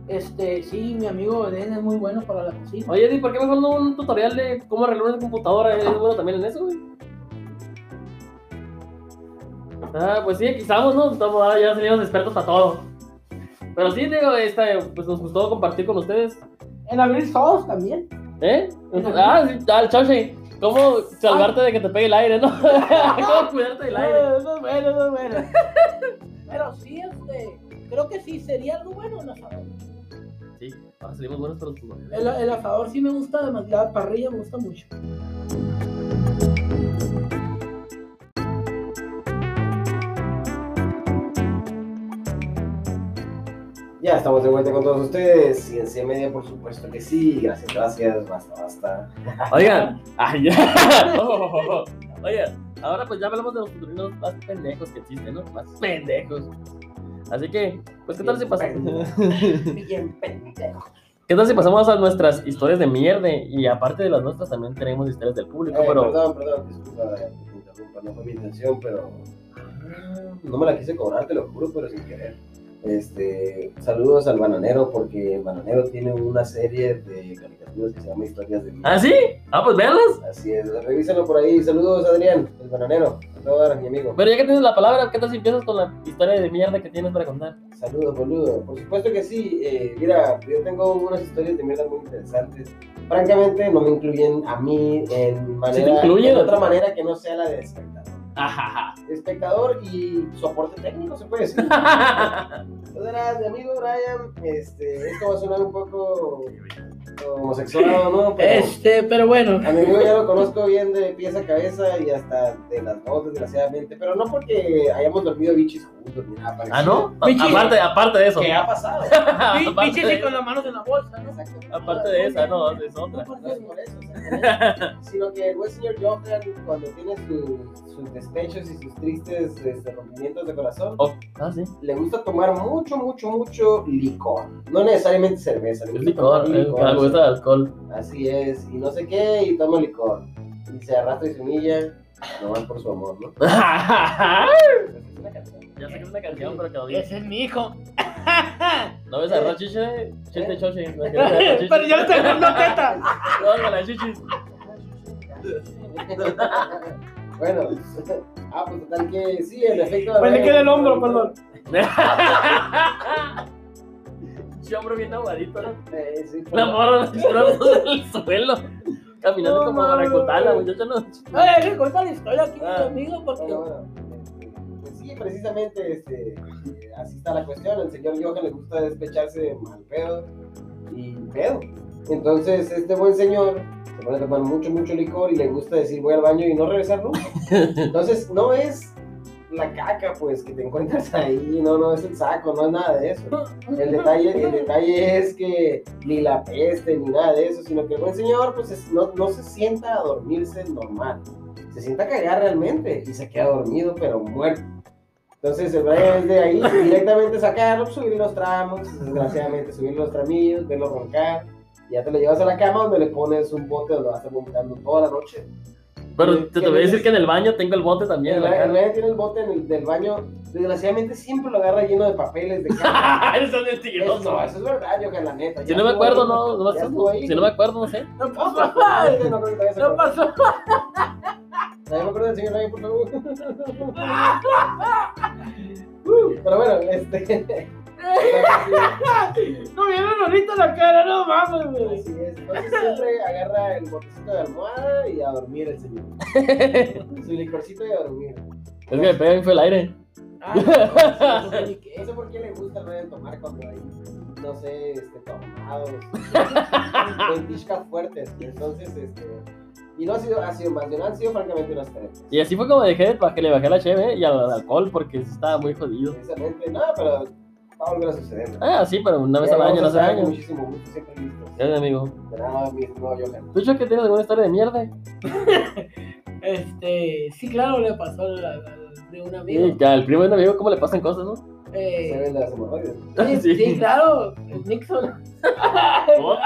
este, sí, mi amigo Edén es muy bueno para la cocina. Oye, Eddie, ¿por qué mejor no un tutorial de cómo arreglar una computadora? ¿Eres bueno también en eso, güey? Ah, pues sí, aquí estamos, ¿no? Estamos, ahora ya salimos expertos para todo. Pero sí, digo, esta, pues nos gustó compartir con ustedes. En abrir solos también. ¿Eh? Ah, sí, ah, el Choche. ¿Cómo salvarte de que te pegue el aire, no? <laughs> ¿Cómo cuidarte del aire? Eso es bueno, eso es bueno. <laughs> Pero sí, este, creo que sí sería algo bueno el asador. Sí, ahora salimos buenos para los. El, el asador sí me gusta demasiado, la parrilla me gusta mucho. Ya estamos de vuelta con todos ustedes. Ciencia Media, por supuesto que sí. Gracias, gracias. Basta, basta. Oigan, <laughs> ay, ya. Oh, oh, oh. Oigan, ahora pues ya hablamos de los futurinos más pendejos que existen, ¿no? Más pendejos. Así que, pues, ¿qué tal si pasamos? <laughs> Bien pendejo. ¿Qué tal si pasamos a nuestras historias de mierda? Y aparte de las nuestras, también tenemos historias del público, Eh, pero. Perdón, perdón, disculpa eh, interrumpa, no fue mi intención, pero ah, no me la quise cobrar, te lo juro, pero sin querer. Este, saludos al Bananero, porque el Bananero tiene una serie de caricaturas que se llama Historias de Vida. ¿Ah, sí? Ah, pues véanlas. Así es, revísenlo por ahí. Saludos, Adrián, el Bananero. A toda mi amigo. Pero ya que tienes la palabra, ¿qué tal si empiezas con la historia de mierda que tienes para contar? Saludos, boludo. Por supuesto que sí. eh, mira, yo tengo unas historias de mierda muy interesantes. Francamente, no me incluyen a mí en manera, te incluyen. en otra manera que no sea la de. Ajaja. Espectador y soporte técnico, se puede decir. <laughs> Entonces, nada, mi amigo Brian, este, esto va a sonar un poco homosexual, ¿no? Pero Este, pero bueno. a mi amigo ya lo conozco bien de pies a cabeza y hasta de las dos, desgraciadamente. Pero no porque hayamos dormido bichis juntos ni nada parecido. ¿Ah, no? Aparte, aparte de eso. ¿Qué ha pasado? <laughs> Bichis de, con las manos en la bolsa, ¿no? Exacto. aparte de esa, no, es otra. No es por eso, sino que el buen señor Johan, cuando tiene su- sus despechos y sus tristes este, rompimientos de corazón, Oh, ah, sí. le gusta tomar mucho, mucho, mucho licor. No necesariamente cerveza, le Es gusta tomar licor, licor. Algo de alcohol. Así es, y no sé qué, y toma licor. Y se arrastra y se humilla, nomás por su amor, ¿no? <laughs> ya Es una canción. sé que es una canción, pero quedó bien. Ese es mi hijo. ¿No ves a Rochiche? Chiste choche. No, <laughs> Pero yo le estoy dando teta. con las chichis. bueno, ah, pues total que sí, en efecto. Pues le queda el hombro, perdón. <laughs> Che, hombre bien aguadito, ¿no? Eh, sí, La morra nos tiramos <laughs> del suelo. Caminando No, como mames. baracotala, muchacho, no. Ay, que cuenta la historia aquí, Ah. mi amigo, porque. Bueno, bueno, pues sí, precisamente este, eh, así está la cuestión. El señor Johan le gusta despecharse mal pedo y pedo. Entonces, este buen señor se pone a tomar mucho, mucho licor y le gusta decir voy al baño y no regresar nunca. <laughs> Entonces, no es la caca, pues, que te encuentras <laughs> ahí, no, no es el saco, no es nada de eso. <laughs> El detalle, el detalle es que ni la peste ni nada de eso, sino que el buen señor pues es- no, no se sienta a dormirse normal, se sienta a cagar realmente y se queda dormido pero muerto. Entonces el Brian es de ahí <laughs> directamente sacarlo, subir los tramos, desgraciadamente subir los tramillos, verlo roncar, y ya te lo llevas a la cama donde le pones un bote donde va a estar vomitando toda la noche. Pero te, te voy a decir que en el baño tengo el bote también. El Brian el. Brian tiene el bote en el, del baño, desgraciadamente siempre lo agarra lleno de papeles de. <laughs> Eso es Eso, mentiroso. no, eso es verdad, yo que la neta. Si no me acuerdo, no, no, ya me estuvo acuerdo. ahí. Si no me acuerdo, no sé. No pasó no pasó Nadie me acuerdo del señor Ryan, por favor. <laughs> Uh, Pero bueno, este. <laughs> <laughs> No vieron ahorita la cara, no mames, güey. Así es. Entonces siempre agarra el botecito de almohada y a dormir el señor. <laughs> Su licorcito y a dormir. Es que me pega fue el aire. Ah, no sé ni qué. No sé por qué le gusta Ryan tomar cuando hay, no sé, este, tornados, ventiscas <laughs> fuertes. Entonces, este. Y no ha sido, ha sido más bien, han sido francamente unas tres. Y así fue como dejé, para que le bajé la cheve y al, al alcohol porque estaba muy jodido. Precisamente, no, pero va a volver a suceder. Ah, sí, pero una vez al año, no hace Con año. Muchísimo gusto, siempre listos. Amigo. De nada, mi estimado Johan. ¿Tú, Choque, tienes alguna historia de mierda? <laughs> Este, sí, claro, le pasó al- de un amigo. Sí, que al primo de un amigo, ¿cómo le pasan cosas, no? Eh, Se ven las hemorroides. sí, <laughs> Sí. sí, claro, el Nixon. <laughs> Perdón.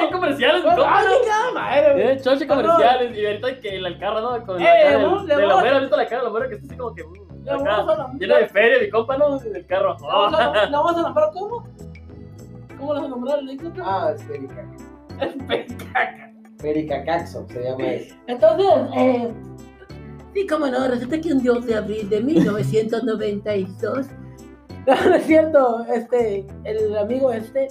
¿Qué? comerciales? Ah, ¿Cómo? chingada madre, Eh, choche comerciales y ahorita que el, carro, ¿no? Con la Eh, cara le de la vamos- muera, ¿viste la cara de la muera que está así como que mm, acá, vamos a la- llena de feria, mi compa, ¿no? El carro. ¿La vamos a- la vamos a nombrar cómo? ¿Cómo la vas a nombrar el Nixon? Ah, es Perica. Es pecaca. Pericacaxo se llama eso. Entonces, eh, Sí, cómo no, resulta que un 2 de abril de 1992. <laughs> No, no es cierto, este, el amigo este,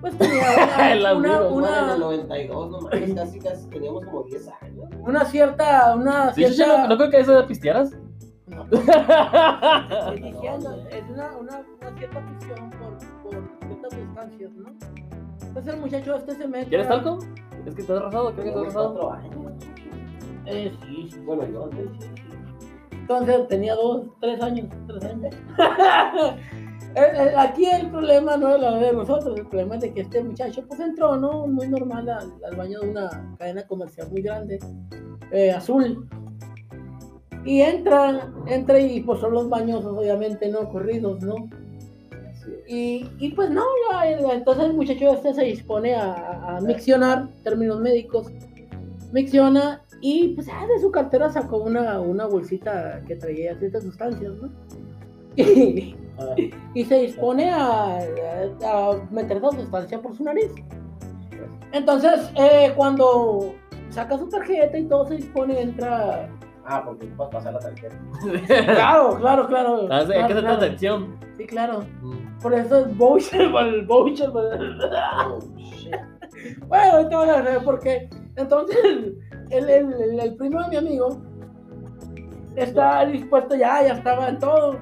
pues tenía <laughs> El una, una, amigo, Bueno, en el una, 92, no mames, casi, casi teníamos como 10 años. una cierta, una Sí, sí, cierta... no, no creo que eso de pistearas. No, es una, una, una cierta afición por, por ciertas sustancias, ¿no? Entonces el muchacho este se mete... ¿Quieres talco? Es que estás rosado, creo que estás rosado. 4 años. Eh, sí, sí. Bueno, yo. Entonces tenía dos, tres años, tres años. Aquí el problema no es la de nosotros, el problema es de que este muchacho pues entró, ¿no? Muy normal al, al baño de una cadena comercial muy grande, eh, azul. Y entra, entra y pues son los baños obviamente no corridos, ¿no? Y, y pues no, ya, entonces el muchacho este se dispone a, a miccionar, términos médicos, micciona y pues de su cartera sacó una, una bolsita que traía ciertas sustancias, ¿no? <laughs> Y, y se dispone a, a- a meter esa sustancia por su nariz. Entonces, eh, cuando saca su tarjeta y todo se dispone, entra... Ah, porque tú puedes pasar la tarjeta. <laughs> Claro, claro, claro. Ah, sí, hay que claro, hacer claro. transacción. Sí, claro. Mm. Por eso es voucher, el voucher. Oh, shit. Bueno, ahorita van a ver por qué. Entonces, el, el, el, el primo de mi amigo está dispuesto ya, ya estaba en todo.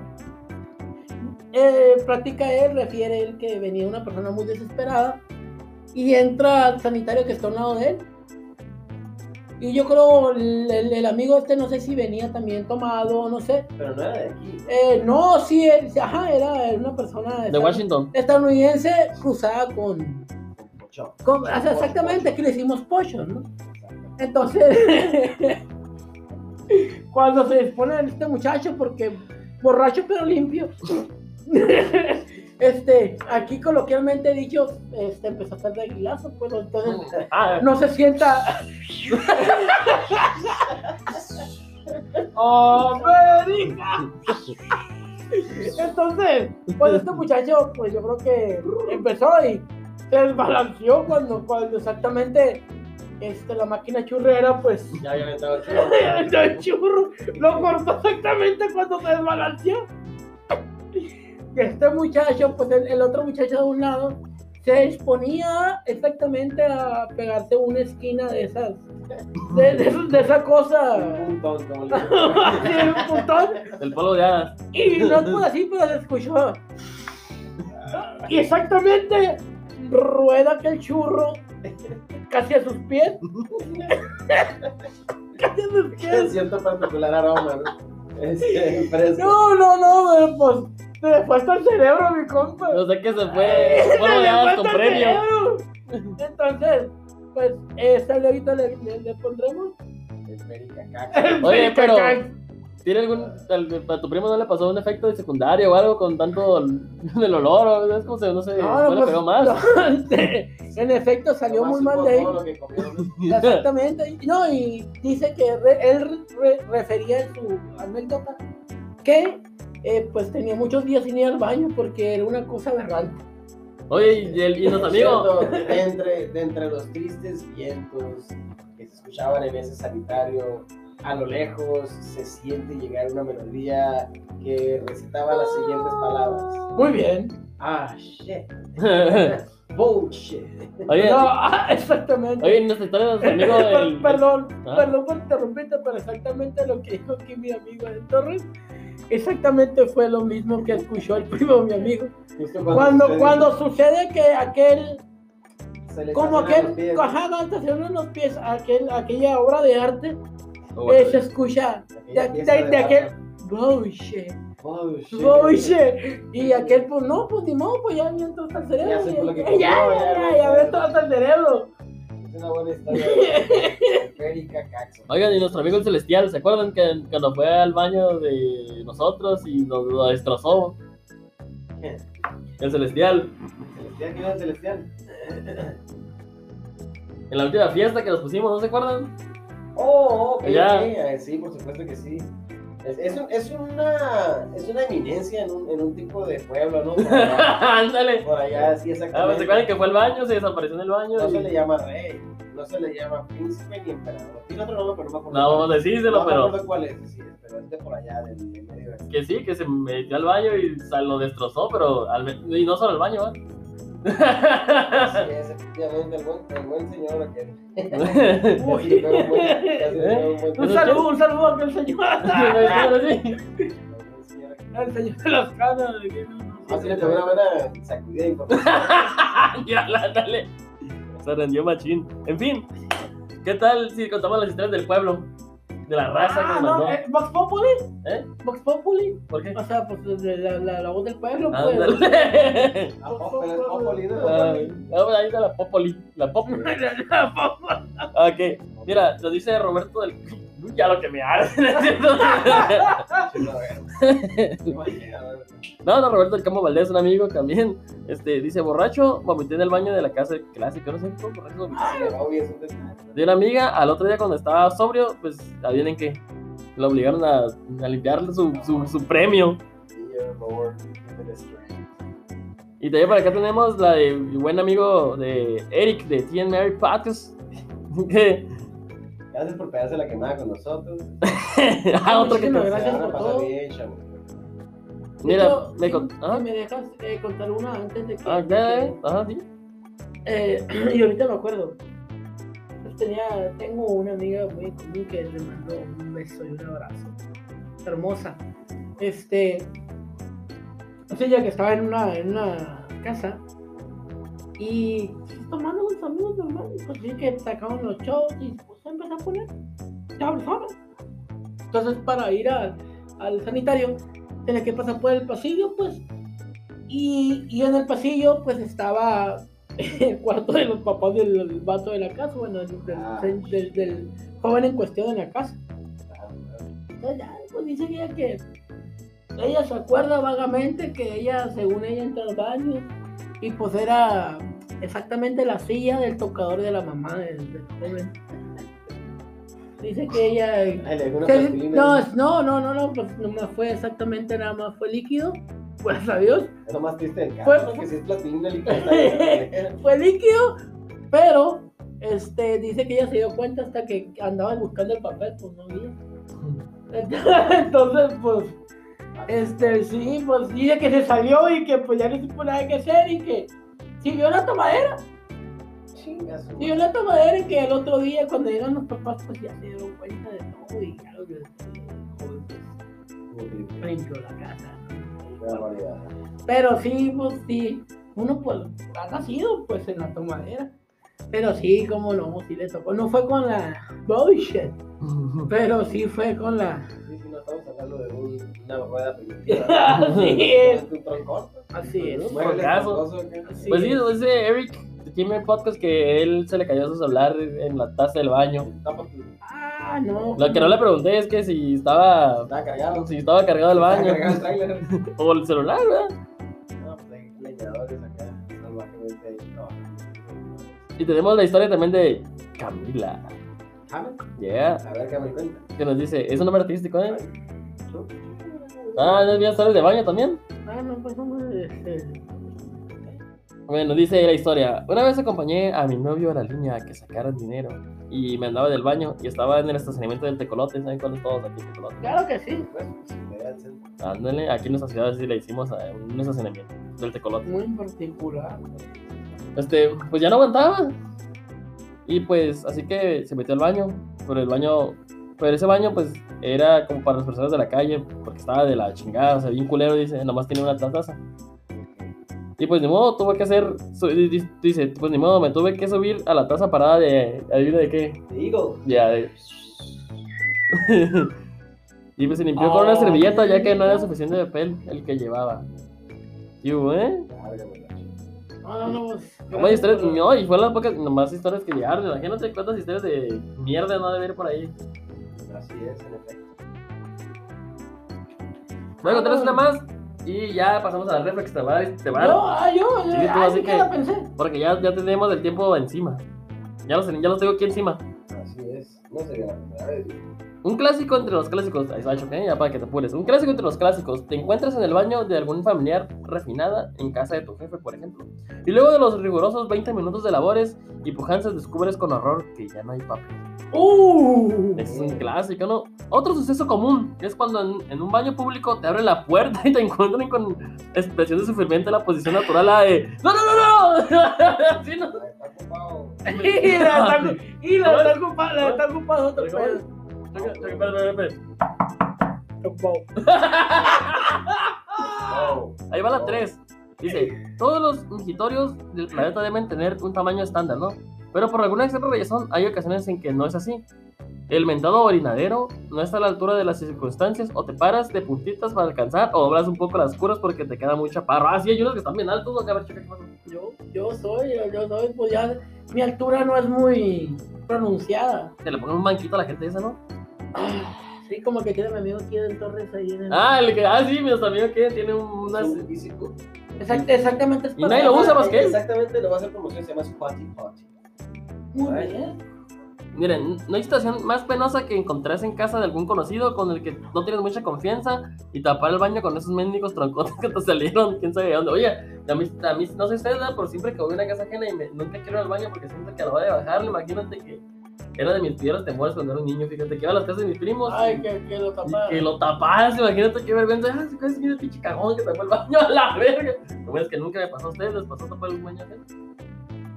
Eh, platica él, refiere él que venía una persona muy desesperada y entra al sanitario que está a un lado de él. Y yo creo el, el- el amigo este, no sé si venía también tomado, no sé. Pero no era de aquí. Eh, no, sí, él, ajá, era una persona De Washington. estadounidense cruzada con, Mucho. con- o sea, exactamente, aquí le decimos pocho, ¿no? Entonces, <laughs> cuando se dispone este muchacho, porque borracho pero limpio, <laughs> este, aquí coloquialmente dicho, este, empezó a hacer de aguilazo, pues entonces Ah, <laughs> no se sienta. <laughs> ¡América! Entonces, pues este muchacho, pues yo creo que empezó y se desbalanceó cuando, cuando exactamente este, la máquina churrera, pues Ya había el chulo. <laughs> el churro lo cortó exactamente cuando se desbalanceó. Este muchacho, pues el, el otro muchacho de un lado, se disponía exactamente a pegarse una esquina de esas, de, de, de esa cosa, Un montón, como le <laughs> un puntón, el polvo de hadas. y no es por así, pero se escuchó. Y exactamente rueda aquel churro casi a sus pies. <laughs> casi a sus pies. cierto particular aroma, ¿no? Este. No, no, no, pues se le fue hasta el cerebro, mi compa. No sé qué se fue. <laughs> Hadas con premio. Entonces, pues, esta ahorita le, le, le pondremos. <laughs> Oye, pero-. ¿Tiene algún. al- ¿A tu primo no le pasó un efecto de secundario o algo con tanto <laughs> del olor? O, es como se, no sé, No, no, no, le pues, pegó más. no, en efecto, salió muy mal de ahí. Exactamente. No, y dice que re- él re- refería en su anécdota que eh, pues tenía muchos días sin ir al baño porque era una cosa aberrante. Oye, y, el, y los amigos. De entre, de entre los tristes vientos que se escuchaban en ese sanitario, a lo lejos se siente llegar una melodía que recitaba las siguientes palabras. Muy bien. Ah, shit. <laughs> Bullshit. Oye, No, ah, exactamente. oye, en nuestra historia de nuestro amigo <laughs> Per- del. perdón, Ah. perdón por interrumpirte, pero exactamente lo que dijo aquí mi amigo de Torres, exactamente fue lo mismo que escuchó el primo de mi amigo. Cuando, cuando sucede que aquel, como aquel, no, estacionó en los pies, aquel, aquella obra de arte, Oh, eh, se escucha de, de- de de aquel bullshit, Bullshit. bullshit, y aquel, pues no, pues ni modo, pues ya entró hasta el cerebro, Ya <laughs> ya, ya, ya, ya, ya, ya ya. entró hasta el cerebro. Es una buena historia. de Erika Caxo. Oigan, y nuestro amigo el Celestial, ¿se acuerdan que cuando fue al baño de nosotros y nos lo destrozó? El Celestial. Celestial, ¿quién era el Celestial? En la última fiesta que nos pusimos, ¿no se acuerdan? Oh, ok, Ya. sí, por supuesto que sí. Es, es, un- es una, es una eminencia en un, en un tipo de pueblo, ¿no? <laughs> Ándale. por allá sí, Ah, pues, ¿se exactamente. acuerdan que fue al baño? Se desapareció en el baño. No y- se le llama rey. No no se le llama príncipe ni emperador. Tiene otro nombre, pero no me acuerdo. No, cuál es. decíselo, No pero acuerdo cuál es, sí, pero es de por allá, del, del medio que sí, que se metió al baño y o sea, lo destrozó, pero al, y no solo el baño, ¿va? Así <laughs> es, efectivamente, el buen, el buen señor aquel. <laughs> Uy. Veo un buen- buen- saludo, un saludo a aquel señor. <laughs> El señor de las canas. Así le tomé una buena sacudida ya, ándale. Se rendió machín. En fin, ¿qué tal si contamos las historias del pueblo? De la raza que Ah, nos no, mandó. eh, Vox Populi. ¿Eh? Vox Populi. ¿Por qué? O sea, pues de la, la, la voz del pueblo, pues. Ah, <laughs> pero es Popoli, ¿no? Ay, ah, ahí está la popoli. La popoli. <laughs> Ok, mira, lo dice Roberto del. Ya lo que me hace. No, <laughs> no, Roberto del Campo Valdés, un amigo también. Este, dice, borracho, vomité en el baño de la casa clásica, no sé cómo borracho vomité. De una amiga, al otro día cuando estaba sobrio, pues, adivinen que lo obligaron a, a limpiarle su, su, su premio. Y también por acá tenemos la de mi buen amigo de Eric de TN Mary Podcast. <laughs> Que, Gracias por pegarse la quemada con nosotros. <laughs> ah, otro que te- gracias por todo. bien. Mira, Yo, me si- con- si ah. me dejas eh, contar una antes de que. Ah, que- ajá, sí. Eh, <clears throat> y ahorita me acuerdo. Pues tenía, tengo una amiga muy común que le mandó un beso y un abrazo. Hermosa. Este. Es ella que estaba en una, en una casa y tomando con sus amigos normal. Pues vi que sacaban los shows y pues se empezó a poner sabrosona. Entonces, para ir al, al sanitario, tenía que pasar por el pasillo, pues. Y, y en el pasillo, pues estaba <laughs> el cuarto de los papás del, del vato de la casa, bueno, del, del- Ah. del- del joven en cuestión en la casa. Entonces ya, pues dice ella que ella se acuerda vagamente que ella, según ella, entró al baño y pues era exactamente la silla del tocador de la mamá del, del joven. Dice que ella... Plastilina no, no, no, no, no, pues nomás fue exactamente nada más fue líquido, pues adiós. Es lo más triste del caso, Fue- ¿no? que si es está <laughs> bien. fue líquido, pero este dice que ella se dio cuenta hasta que andaba buscando el papel, pues no había. <laughs> Entonces, pues, este, sí, pues dice que se salió y que pues ya no supo nada que hacer y que siguió la tomadera, Chinga su siguió la tomadera y que el otro día cuando llegan los papás pues ya se dieron cuenta de todo y ya lo que limpió la casa. Pero sí, pues sí, uno pues ha nacido pues en la tomadera. Pero sí, como no, sí le tocó. No fue con la bullshit, <laughs> pero sí fue con la... Sí, sí, no estamos hablando de un- una rueda <laughs> primitiva. Así es. un troncón. Así es. Troncoso, ¿qué? Así Pues sí, es. dice Eric de Kimmer Podcast que él se le cayó su celular en la taza del baño. Ah, no. Lo que no le pregunté es que si estaba Estaba cargado. si estaba cargado el Estaba baño cargado el <laughs> o el celular, ¿verdad? No, pues hay leñadores acá. Y tenemos la historia también de Camila. ¿Sabes? Yeah, A ver qué me cuenta. que nos dice, ¿es un nombre artístico, eh? Ah, ¿no había historias de baño también? Pues no, este, Bueno, dice la historia. Una vez acompañé a mi novio a la línea a que sacaran dinero y me andaba del baño y estaba en el estacionamiento del Tecolote. ¿Saben cuáles todos aquí Tecolote? Claro que sí. Pues, pues. Ándale, aquí en nuestra ciudad sí le hicimos a un estacionamiento del Tecolote. Muy particular. Este, pues ya no aguantaba. Y pues, así que se metió al baño. Pero el baño, pero ese baño, pues era como para las personas de la calle, porque estaba de la chingada, o sea, bien culero, dice, nomás tiene una taza. Y pues ni modo, tuve que hacer, dice, pues ni modo, me tuve que subir a la taza parada de, adivina de qué, The Eagle. ya de... <laughs> y pues se limpió con una Oh, servilleta, ya que no era suficiente papel el que llevaba. Y hubo, ¿eh? No, no, no. Historias, no, y fue las pocas, nomás historias que llegaron. Imagínate cuántas historias de mierda no debe haber por ahí. Así es, en efecto. A contarles una más y ya pasamos a la reflex. Te va, te va, No, ah, yo, yo, Sí, tú, ah, así sí que- que la pensé. porque ya, ya tenemos el tiempo encima. Ya los, ya los tengo aquí encima. Así es. No sería la primera vez. Un clásico entre los clásicos, ahí va, ¿ok? Ya para que te apures. Un clásico entre los clásicos. Te encuentras en el baño de algún familiar refinada en casa de tu jefe, por ejemplo. Y luego de los rigurosos 20 minutos de labores y pujanzas descubres con horror que ya no hay papel. ¡Uh! Es un clásico, ¿no? Otro suceso común es cuando en, en un baño público te abren la puerta y te encuentran con expresión de sufrimiento en la posición natural, la de ¡No, no, no, no! <laughs> Sí, no. Está ocupado. <laughs> Y la está- y <laughs> Ahí va la 3. Dice, todos los migitorios del planeta deben tener un tamaño estándar, ¿no? Pero por alguna extraña razón hay ocasiones en que no es así. El mentado orinadero no está a la altura de las circunstancias, o te paras de puntitas para alcanzar, o doblas un poco las curas porque te queda muy chaparro. Ah, sí, hay unos que están bien altos, ¿no? A ver, checa. Yo, yo soy, yo soy, pues ya, mi altura no es muy pronunciada. Que le pongan un banquito a la gente esa, ¿no? Sí, como que tiene mi amigo aquí en Torres ahí en el... Ah, el que, ah, sí, mi amigo que tiene unas... Un físico. Exact- exactamente es Y nadie lo usa más que él. Exactamente, lo va a hacer promoción, se llama Squatty Potty. Muy bien. Miren, no hay situación más penosa que encontrarse en casa de algún conocido con el que no tienes mucha confianza y tapar el baño con esos mendigos troncotes que te salieron, quién sabe de dónde. Oye, a mí, a mí no sé ustedes, pero siempre que voy a una casa ajena y me- nunca quiero ir al baño porque siento que a la hora de bajarle, imagínate que era de mis piedras temores cuando era un niño, fíjate que iba a las casas de mis primos Ay, y, que, que lo y taparon. que lo tapas, imagínate qué vergüenza, ah, si es el pinche cagón que tapó el baño <laughs> a la verga. Lo bueno es que nunca me pasó a ustedes, les pasó a tapar el baño.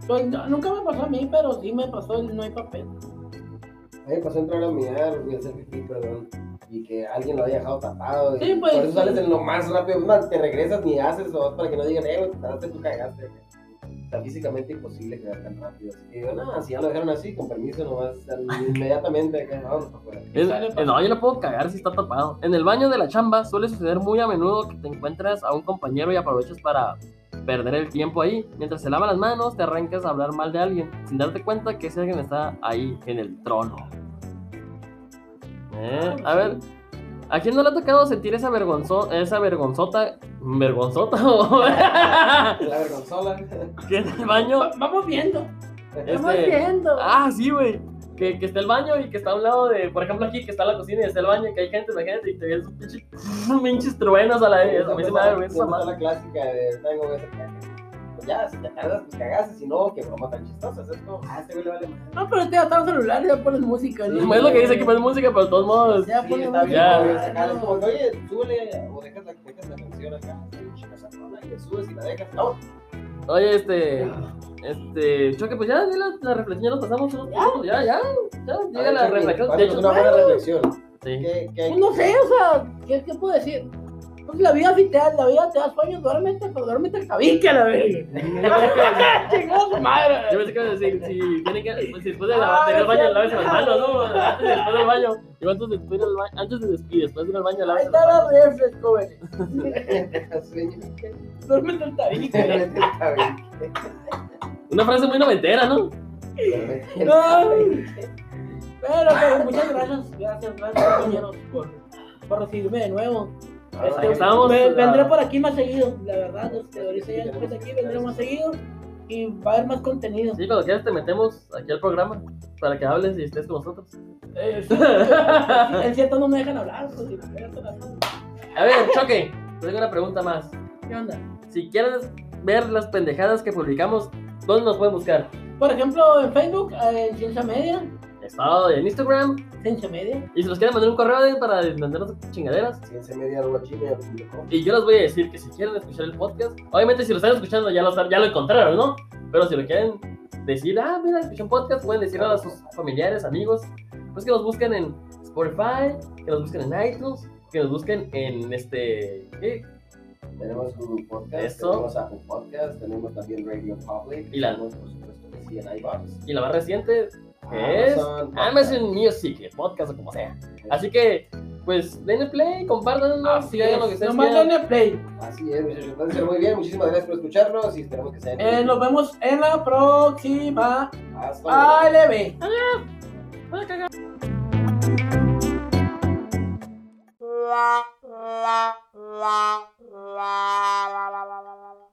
Pues, no, nunca me pasó a mí, pero sí me pasó el no hay papel. A mí me pasó entrar a mirar, y hacer pipí, perdón, y que alguien lo haya dejado tapado. y Sí, pues, Por eso sí. sales en lo más rápido. Más, te regresas ni haces o vas para que no digan, eh, te tú cagaste. Físicamente imposible quedar tan rápido. Así que digo, no, si ya lo dejaron así, con permiso nomás, <laughs> inmediatamente, acá, para afuera. No, yo no puedo cagar si está tapado. En el baño de la chamba suele suceder muy a menudo que te encuentras a un compañero y aprovechas para perder el tiempo ahí. Mientras se lava las manos, te arrancas a hablar mal de alguien, sin darte cuenta que ese alguien está ahí en el trono. Eh, a ver, ¿a quién no le ha tocado sentir esa vergonzo esa vergonzota, vergonzota o <laughs> La vergonzola. que en el baño? Va- Vamos viendo. Vamos Este, viendo. Ah, sí, güey. Que, que está el baño y que está a un lado de, por ejemplo, aquí que está la cocina y está el baño, que hay gente, imagínate, y te ves un pinche, <laughs> pinches truenos a la vez. A mí se me da vergüenza esa Siempre está madre. la clásica de tengo esa caca. Pues ya, si te tardas, pues cagaste, si no, que broma tan chistosa. Es como, ah, este güey le vale más. No, pero este ya está en celular y ya pones música. ¿no? Es lo que dice que pones música, pero de todos modos. Ya Sí, pones está bien, Ya. es como que, oye, súbele o dejas la, dejas la canción acá, y le subes y la dejas. No, Oye, este. Este. Choque, pues ya, ya la, la reflexión ya nos pasamos. ¿no? Ya, ya, ya. Llega la reflexión. De hecho, una buena reflexión. sí. ¿Qué, qué hay? Pues no sé, o sea, ¿qué, qué puedo decir? Pues la vida sí te da, la vida te da sueños, duérmete, pero duérmete el tabique a la vez. <laughs> Chingada su madre. Yo pensé que iba a decir, si que, pues, si después de de ir al baño, lávense las manos, ¿no? Antes y después del baño. Yo antes de después del baño, antes de des- y después de ir al baño, Ahí lávense está la jóvenes. <laughs> Duérmete el tabique. Está bien. Una frase muy noventera, ¿no? Ay. Pero, pero muchas gracias, gracias, gracias compañeros por, por recibirme de nuevo. Este, estamos, vendré por aquí más seguido, la verdad. Este, ahorita ya después de aquí vendré más seguido y va a haber más contenido. Sí, cuando quieras te metemos aquí al programa para que hables y estés con nosotros. Eh, <laughs> en cierto no me dejan hablar. pues. A ver, Choque, te tengo una pregunta más. ¿Qué onda? Si quieres ver las pendejadas que publicamos, ¿dónde nos pueden buscar? Por ejemplo, en Facebook, eh, en Ciencia Media, Estado en Instagram. Ciencia Media. Y si nos quieren mandar un correo de- para entendernos chingaderas. Cienciamedia.gmail.com. Y yo les voy a decir que si quieren escuchar el podcast, obviamente si lo están escuchando ya lo, están- ya lo encontraron, ¿no? Pero si lo quieren decir, ah, mira, escuché un podcast, pueden decirle a sus familiares, amigos, pues que nos busquen en Spotify, que nos busquen en iTunes, que nos busquen en este... ¿qué? Tenemos Google Podcast, Eso. tenemos Apple Podcast, tenemos también Radio Public. Y la- tenemos, por supuesto, que sí, en iBox. Y la más reciente ¿Qué es? Amazon, Music, el podcast o como sea. Así que, pues, denle play, compártanos, si hagan lo que ustedes Nomás denle play. Así es, muchachos. Entonces, muy bien. Muchísimas gracias por escucharnos y esperamos que se hayan Eh, nos vemos en la próxima Hasta luego. ALB. la